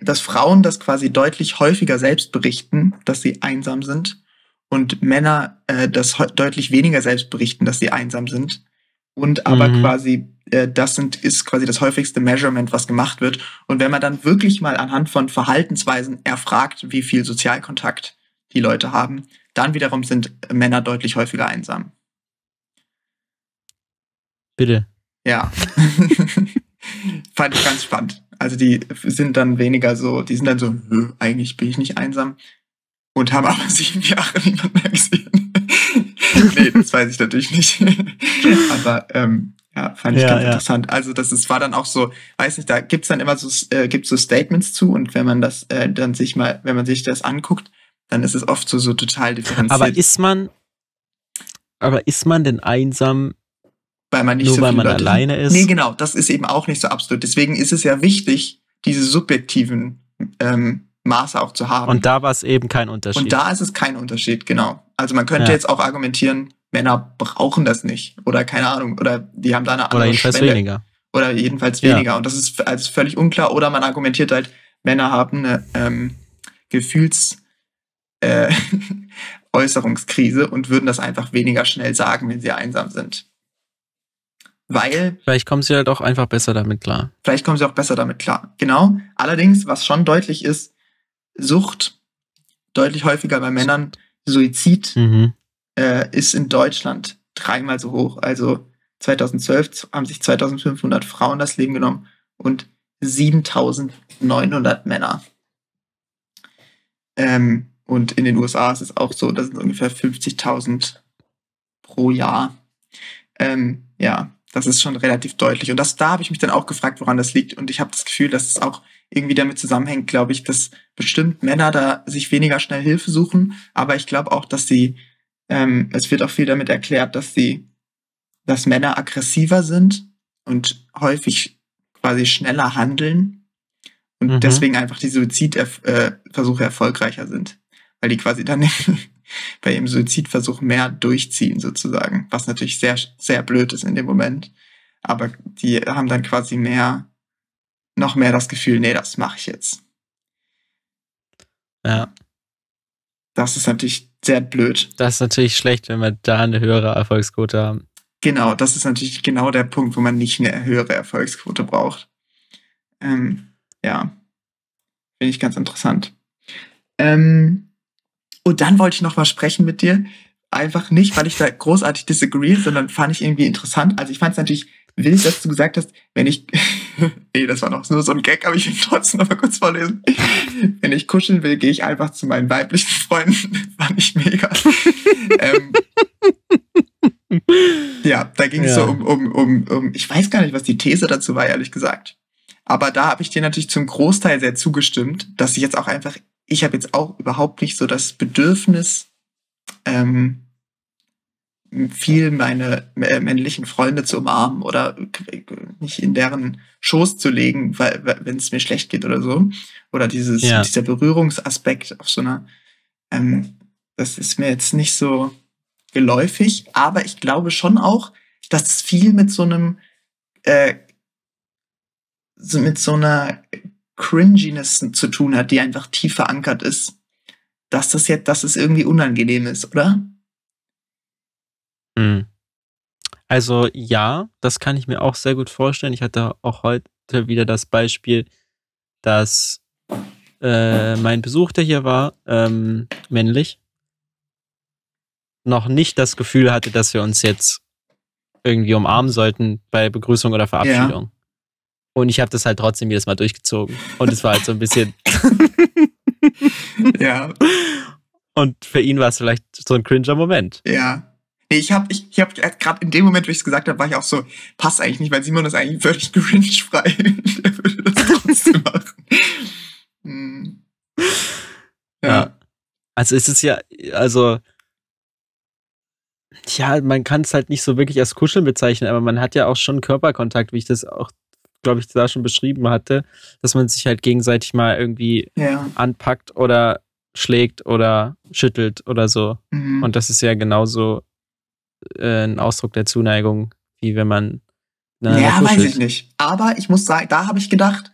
dass Frauen das quasi deutlich häufiger selbst berichten, dass sie einsam sind und Männer äh, das deutlich weniger selbst berichten, dass sie einsam sind. Und aber mhm. quasi, äh, das sind, ist quasi das häufigste Measurement, was gemacht wird. Und wenn man dann wirklich mal anhand von Verhaltensweisen erfragt, wie viel Sozialkontakt die Leute haben, dann wiederum sind Männer deutlich häufiger einsam. Bitte. Ja. [LAUGHS] Fand ich ganz spannend. Also die sind dann weniger so, die sind dann so, Nö, eigentlich bin ich nicht einsam und haben aber [LAUGHS] sieben Jahre niemand mehr gesehen. [LAUGHS] nee, das weiß ich natürlich nicht. aber ähm, ja, fand ich ja, ganz ja. interessant. Also das ist, war dann auch so, weiß nicht, da gibt's dann immer so, äh, gibt's so Statements zu und wenn man das äh, dann sich mal, wenn man sich das anguckt, dann ist es oft so, so total differenziert. Aber ist man, aber ist man denn einsam, weil man nicht Nur so weil man Leute alleine ist. Nee, genau, das ist eben auch nicht so absolut. Deswegen ist es ja wichtig, diese subjektiven ähm, Maße auch zu haben. Und da war es eben kein Unterschied. Und da ist es kein Unterschied, genau. Also man könnte ja. jetzt auch argumentieren, Männer brauchen das nicht. Oder keine Ahnung. Oder die haben da eine andere Oder jedenfalls Schwelle. weniger. Oder jedenfalls weniger. Ja. Und das ist also völlig unklar. Oder man argumentiert halt, Männer haben eine ähm, Gefühls- äh, [LAUGHS] Äußerungskrise und würden das einfach weniger schnell sagen, wenn sie einsam sind. Weil. Vielleicht kommen sie halt auch einfach besser damit klar. Vielleicht kommen sie auch besser damit klar. Genau. Allerdings, was schon deutlich ist, Sucht, deutlich häufiger bei Männern, Suizid mhm. äh, ist in Deutschland dreimal so hoch. Also 2012 haben sich 2500 Frauen das Leben genommen und 7900 Männer. Ähm, und in den USA ist es auch so, das sind ungefähr 50.000 pro Jahr. Ähm, ja, das ist schon relativ deutlich. Und das, da habe ich mich dann auch gefragt, woran das liegt. Und ich habe das Gefühl, dass es auch irgendwie damit zusammenhängt, glaube ich, dass bestimmt Männer da sich weniger schnell Hilfe suchen. Aber ich glaube auch, dass sie, ähm, es wird auch viel damit erklärt, dass sie, dass Männer aggressiver sind und häufig quasi schneller handeln und mhm. deswegen einfach die Suizidversuche erfolgreicher sind. Weil die quasi dann [LAUGHS] bei ihrem Suizidversuch mehr durchziehen sozusagen, was natürlich sehr, sehr blöd ist in dem Moment. Aber die haben dann quasi mehr, noch mehr das Gefühl, nee, das mache ich jetzt. Ja. Das ist natürlich sehr blöd. Das ist natürlich schlecht, wenn wir da eine höhere Erfolgsquote haben. Genau, das ist natürlich genau der Punkt, wo man nicht eine höhere Erfolgsquote braucht. Ähm, ja, finde ich ganz interessant. Ähm, und dann wollte ich noch mal sprechen mit dir. Einfach nicht, weil ich da großartig disagree, sondern fand ich irgendwie interessant. Also ich fand es natürlich wild, dass du gesagt hast, wenn ich, [LAUGHS] nee, das war noch nur so ein Gag, aber ich will trotzdem noch mal kurz vorlesen. wenn ich kuscheln will, gehe ich einfach zu meinen weiblichen Freunden. [LAUGHS] fand ich mega. ähm, ja, da ging es ja. so um, um, um, um, ich weiß gar nicht, was die These dazu war, ehrlich gesagt. Aber da habe ich dir natürlich zum Großteil sehr zugestimmt, dass ich jetzt auch einfach ich habe jetzt auch überhaupt nicht so das Bedürfnis, ähm, viel meine äh, männlichen Freunde zu umarmen oder mich in deren Schoß zu legen, weil, wenn es mir schlecht geht oder so. Oder dieses, ja. dieser Berührungsaspekt auf so einer, ähm, das ist mir jetzt nicht so geläufig, aber ich glaube schon auch, dass es viel mit so einem, äh, mit so einer Cringiness zu tun hat, die einfach tief verankert ist, dass das jetzt, dass es irgendwie unangenehm ist, oder? Hm. Also ja, das kann ich mir auch sehr gut vorstellen. Ich hatte auch heute wieder das Beispiel, dass äh, mein Besuch, der hier war, ähm, männlich, noch nicht das Gefühl hatte, dass wir uns jetzt irgendwie umarmen sollten bei Begrüßung oder Verabschiedung. Und ich habe das halt trotzdem jedes Mal durchgezogen. Und es war halt so ein bisschen. [LAUGHS] ja. Und für ihn war es vielleicht so ein cringer Moment. Ja. Nee, ich habe ich, ich hab gerade in dem Moment, wo ich es gesagt habe, war ich auch so, passt eigentlich nicht, weil Simon ist eigentlich völlig [LAUGHS] cringe-frei. Der würde das trotzdem machen. Hm. Ja. ja. Also es ist ja, also ja, man kann es halt nicht so wirklich als Kuscheln bezeichnen, aber man hat ja auch schon Körperkontakt, wie ich das auch, glaube ich, da schon beschrieben hatte, dass man sich halt gegenseitig mal irgendwie ja. anpackt oder schlägt oder schüttelt oder so. Mhm. Und das ist ja genauso äh, ein Ausdruck der Zuneigung, wie wenn man. Ja, weiß ich nicht. Aber ich muss sagen, da habe ich gedacht,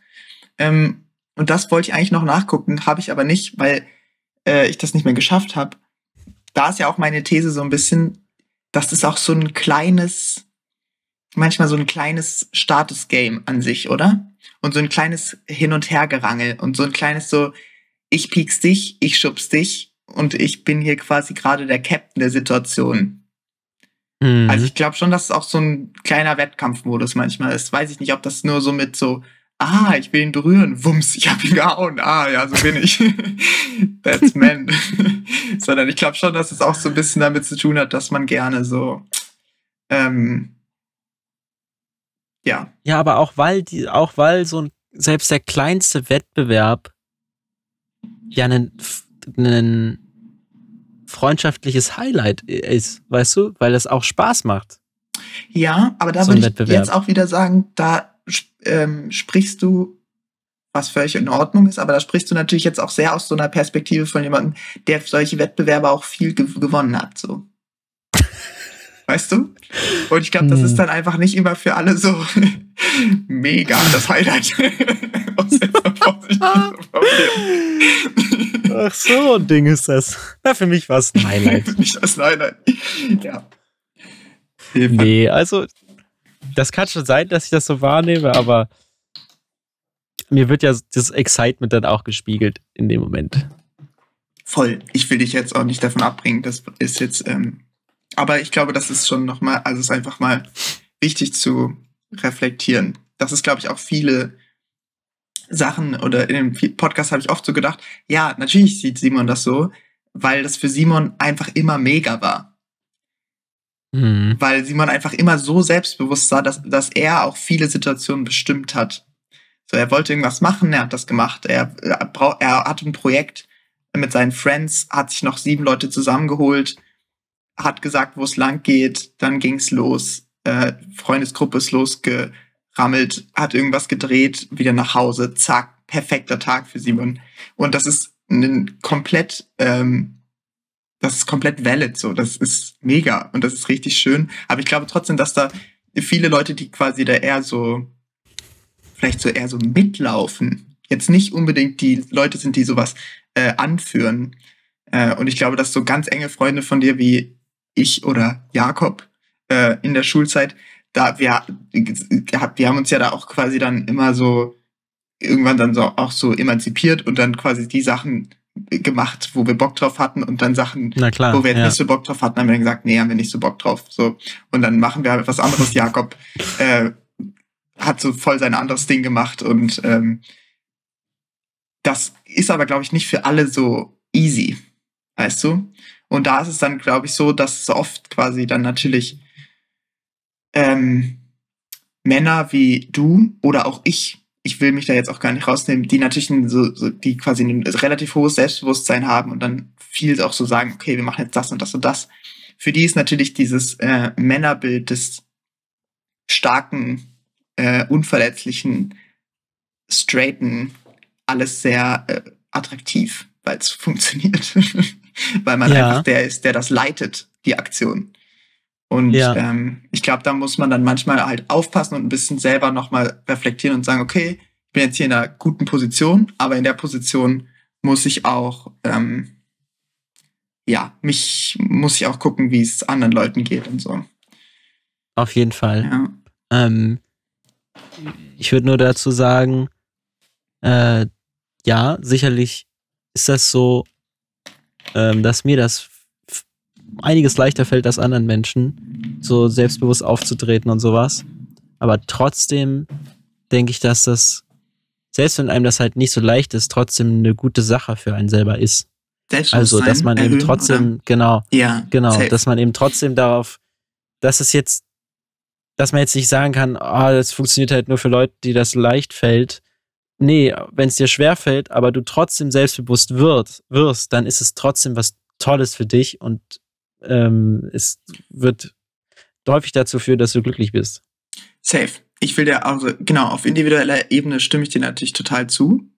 ähm, und das wollte ich eigentlich noch nachgucken, habe ich aber nicht, weil äh, ich das nicht mehr geschafft habe. Da ist ja auch meine These so ein bisschen, das ist auch so ein kleines, manchmal so ein kleines Status-Game an sich, oder? Und so ein kleines Hin- und Hergerangel und so ein kleines so, ich piek's dich, ich schubs dich und ich bin hier quasi gerade der Captain der Situation. Mhm. Also ich glaube schon, dass es auch so ein kleiner Wettkampfmodus manchmal ist. Weiß ich nicht, ob das nur so mit so, ah, ich will ihn berühren, wumms, ich hab ihn gehauen, ah, ja, so bin ich. [LAUGHS] That's man. [LAUGHS] Sondern ich glaube schon, dass es auch so ein bisschen damit zu tun hat, dass man gerne so, ähm, ja. Ja, aber auch weil die, auch weil so ein, selbst der kleinste Wettbewerb ja ein, freundschaftliches Highlight ist, weißt du, weil das auch Spaß macht. Ja, aber da so würde ich jetzt auch wieder sagen, da ähm, sprichst du, was völlig in Ordnung ist, aber da sprichst du natürlich jetzt auch sehr aus so einer Perspektive von jemandem, der solche Wettbewerbe auch viel gew gewonnen hat, so. Weißt du? Und ich glaube, das ist hm. dann einfach nicht immer für alle so [LAUGHS] mega das Highlight. [LAUGHS] Ach so, ein Ding ist das. Na, für mich war es ein Highlight. [LAUGHS] nicht das Highlight. Ja. Nee, also das kann schon sein, dass ich das so wahrnehme, aber mir wird ja das Excitement dann auch gespiegelt in dem Moment. Voll. Ich will dich jetzt auch nicht davon abbringen. Das ist jetzt, ähm, aber ich glaube, das ist schon nochmal, also es ist einfach mal wichtig zu reflektieren. Das ist, glaube ich, auch viele Sachen oder in dem Podcast habe ich oft so gedacht, ja, natürlich sieht Simon das so, weil das für Simon einfach immer mega war. Mhm. Weil Simon einfach immer so selbstbewusst sah, dass, dass er auch viele Situationen bestimmt hat. So, er wollte irgendwas machen, er hat das gemacht. Er, er, er hat ein Projekt mit seinen Friends, hat sich noch sieben Leute zusammengeholt, hat gesagt, wo es lang geht, dann ging's los. Äh, Freundesgruppe ist losgerammelt, hat irgendwas gedreht, wieder nach Hause, zack, perfekter Tag für Simon. Und das ist ein komplett ähm, das ist komplett valid so. Das ist mega und das ist richtig schön. Aber ich glaube trotzdem, dass da viele Leute, die quasi da eher so, vielleicht so eher so mitlaufen, jetzt nicht unbedingt die Leute sind, die sowas äh, anführen. Äh, und ich glaube, dass so ganz enge Freunde von dir wie ich oder Jakob äh, in der Schulzeit, da wir, wir haben uns ja da auch quasi dann immer so irgendwann dann so auch so emanzipiert und dann quasi die Sachen gemacht, wo wir Bock drauf hatten und dann Sachen, klar, wo wir ja. nicht so Bock drauf hatten, haben wir gesagt, nee, haben wir nicht so Bock drauf. So und dann machen wir halt was anderes. [LAUGHS] Jakob äh, hat so voll sein anderes Ding gemacht und ähm, das ist aber glaube ich nicht für alle so easy, weißt du? Und da ist es dann glaube ich so, dass oft quasi dann natürlich ähm, Männer wie du oder auch ich ich will mich da jetzt auch gar nicht rausnehmen, die natürlich so, so, die quasi ein relativ hohes Selbstbewusstsein haben und dann viel auch so sagen, okay, wir machen jetzt das und das und das. Für die ist natürlich dieses äh, Männerbild des starken, äh, unverletzlichen, straighten alles sehr äh, attraktiv, weil es funktioniert. [LAUGHS] [LAUGHS] weil man ja. einfach der ist, der das leitet, die Aktion. Und ja. ähm, ich glaube, da muss man dann manchmal halt aufpassen und ein bisschen selber nochmal reflektieren und sagen, okay, ich bin jetzt hier in einer guten Position, aber in der Position muss ich auch, ähm, ja, mich muss ich auch gucken, wie es anderen Leuten geht und so. Auf jeden Fall. Ja. Ähm, ich würde nur dazu sagen, äh, ja, sicherlich ist das so, ähm, dass mir das einiges leichter fällt als anderen Menschen, so selbstbewusst aufzutreten und sowas. Aber trotzdem denke ich, dass das, selbst wenn einem das halt nicht so leicht ist, trotzdem eine gute Sache für einen selber ist. Also, dass man eben trotzdem, oder? genau, ja, genau, safe. dass man eben trotzdem darauf, dass es jetzt, dass man jetzt nicht sagen kann, oh, das funktioniert halt nur für Leute, die das leicht fällt. Nee, wenn es dir schwer fällt, aber du trotzdem selbstbewusst wird, wirst, dann ist es trotzdem was Tolles für dich und ähm, es wird häufig dazu führen, dass du glücklich bist. Safe. Ich will dir also, genau, auf individueller Ebene stimme ich dir natürlich total zu.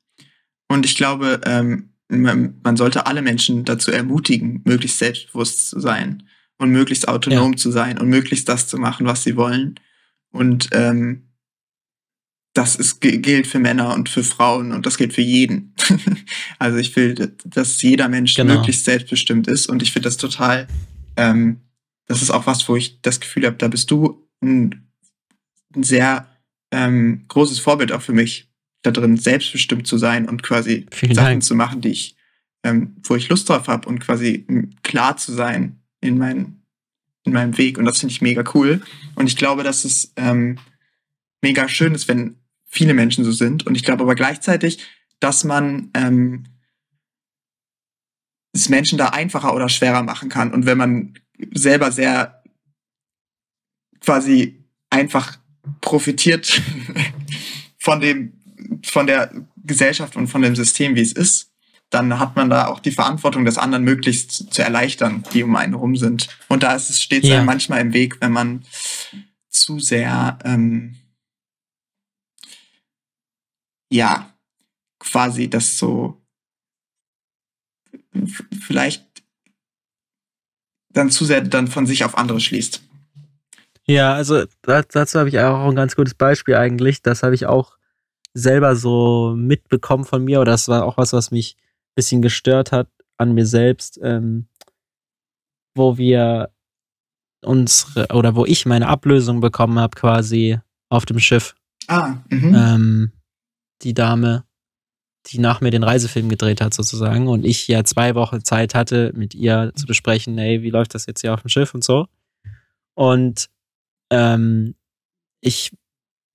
Und ich glaube, ähm, man, man, sollte alle Menschen dazu ermutigen, möglichst selbstbewusst zu sein und möglichst autonom ja. zu sein und möglichst das zu machen, was sie wollen. Und ähm, das ist, gilt für Männer und für Frauen und das gilt für jeden. [LAUGHS] also ich will, dass jeder Mensch genau. möglichst selbstbestimmt ist und ich finde das total, ähm, das ist auch was, wo ich das Gefühl habe, da bist du ein, ein sehr ähm, großes Vorbild auch für mich, da drin selbstbestimmt zu sein und quasi Vielen Sachen Dank. zu machen, die ich, ähm, wo ich Lust drauf habe und quasi klar zu sein in, mein, in meinem Weg. Und das finde ich mega cool. Und ich glaube, dass es ähm, mega schön ist, wenn viele Menschen so sind. Und ich glaube aber gleichzeitig, dass man ähm, es Menschen da einfacher oder schwerer machen kann. Und wenn man selber sehr quasi einfach profitiert [LAUGHS] von dem von der Gesellschaft und von dem System, wie es ist, dann hat man da auch die Verantwortung, das anderen möglichst zu erleichtern, die um einen herum sind. Und da ist es stets ja. manchmal im Weg, wenn man zu sehr, ähm, ja, quasi das so vielleicht dann zu sehr dann von sich auf andere schließt. Ja, also dazu habe ich auch ein ganz gutes Beispiel eigentlich. Das habe ich auch selber so mitbekommen von mir, oder das war auch was, was mich ein bisschen gestört hat an mir selbst, ähm, wo wir unsere, oder wo ich meine Ablösung bekommen habe, quasi auf dem Schiff. Ah, mhm. ähm, die Dame, die nach mir den Reisefilm gedreht hat, sozusagen, und ich ja zwei Wochen Zeit hatte, mit ihr zu besprechen, hey, wie läuft das jetzt hier auf dem Schiff und so. Und ähm, ich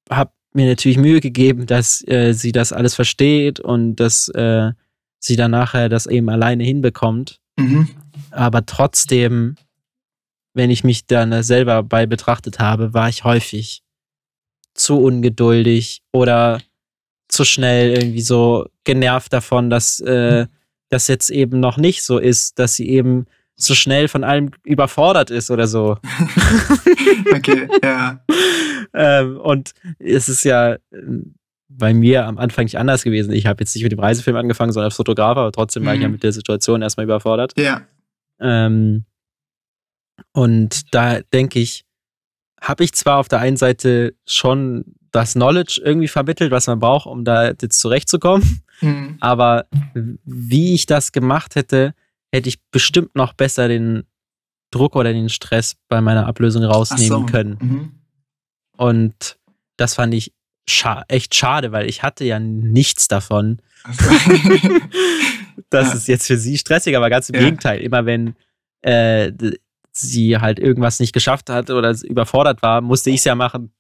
habe mir natürlich Mühe gegeben, dass äh, sie das alles versteht und dass äh, sie dann nachher das eben alleine hinbekommt. Mhm. Aber trotzdem, wenn ich mich dann selber bei betrachtet habe, war ich häufig zu ungeduldig oder zu schnell irgendwie so genervt davon, dass äh, das jetzt eben noch nicht so ist, dass sie eben so schnell von allem überfordert ist oder so. [LAUGHS] okay, ja. ähm, und es ist ja ähm, bei mir am Anfang nicht anders gewesen. Ich habe jetzt nicht mit dem Reisefilm angefangen, sondern als Fotograf, aber trotzdem mhm. war ich ja mhm. mit der Situation erstmal überfordert. Ja. Ähm, und da denke ich, habe ich zwar auf der einen Seite schon das Knowledge irgendwie vermittelt, was man braucht, um da jetzt zurechtzukommen, mhm. aber wie ich das gemacht hätte, hätte ich bestimmt noch besser den Druck oder den Stress bei meiner Ablösung rausnehmen so. können. Mhm. Und das fand ich scha echt schade, weil ich hatte ja nichts davon. So. [LAUGHS] [LAUGHS] das ja. ist jetzt für sie stressiger, aber ganz im ja. Gegenteil. Immer wenn äh, sie halt irgendwas nicht geschafft hat oder überfordert war, musste ich es ja machen.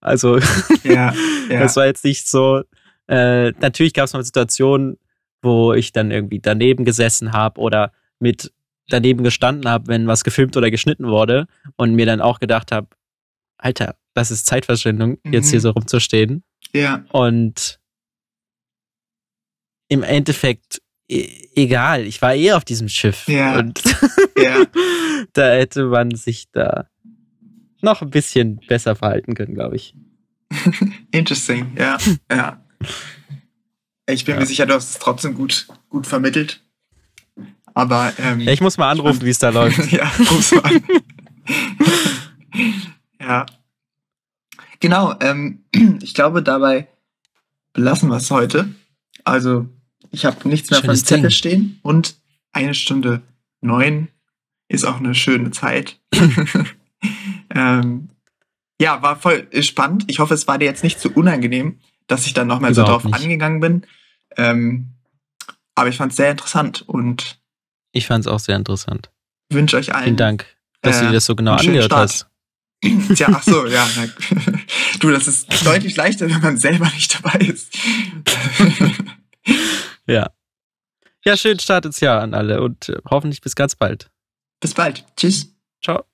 Also, [LAUGHS] ja, ja. das war jetzt nicht so. Äh, natürlich gab es mal Situationen, wo ich dann irgendwie daneben gesessen habe oder mit daneben gestanden habe, wenn was gefilmt oder geschnitten wurde und mir dann auch gedacht habe, Alter, das ist Zeitverschwendung, mhm. jetzt hier mhm. so rumzustehen. Ja. Und im Endeffekt e egal, ich war eh auf diesem Schiff ja. und ja. [LAUGHS] da hätte man sich da noch ein bisschen besser verhalten können, glaube ich. [LAUGHS] Interesting, ja, [LAUGHS] ja. Ich bin ja. mir sicher, du hast es trotzdem gut, gut vermittelt. Aber ähm, ja, ich muss mal anrufen, wie es da läuft. [LAUGHS] ja, ruf's mal an. ja. Genau, ähm, [CLEARS THROAT] ich glaube, dabei belassen wir es heute. Also, ich habe nichts mehr Schönes von Zettel stehen und eine Stunde neun ist auch eine schöne Zeit. [LAUGHS] ähm, ja, war voll spannend. Ich hoffe, es war dir jetzt nicht zu unangenehm dass ich dann nochmal so drauf nicht. angegangen bin. Ähm, aber ich fand es sehr interessant und. Ich fand es auch sehr interessant. wünsche euch allen. Vielen Dank, dass äh, du dir das so genau angehört Start. hast. [LAUGHS] Tja, ach so, [LAUGHS] ja. Du, das ist deutlich leichter, wenn man selber nicht dabei ist. ja. Ja, schönen Start ins Jahr an alle und äh, hoffentlich bis ganz bald. Bis bald. Tschüss. Ciao.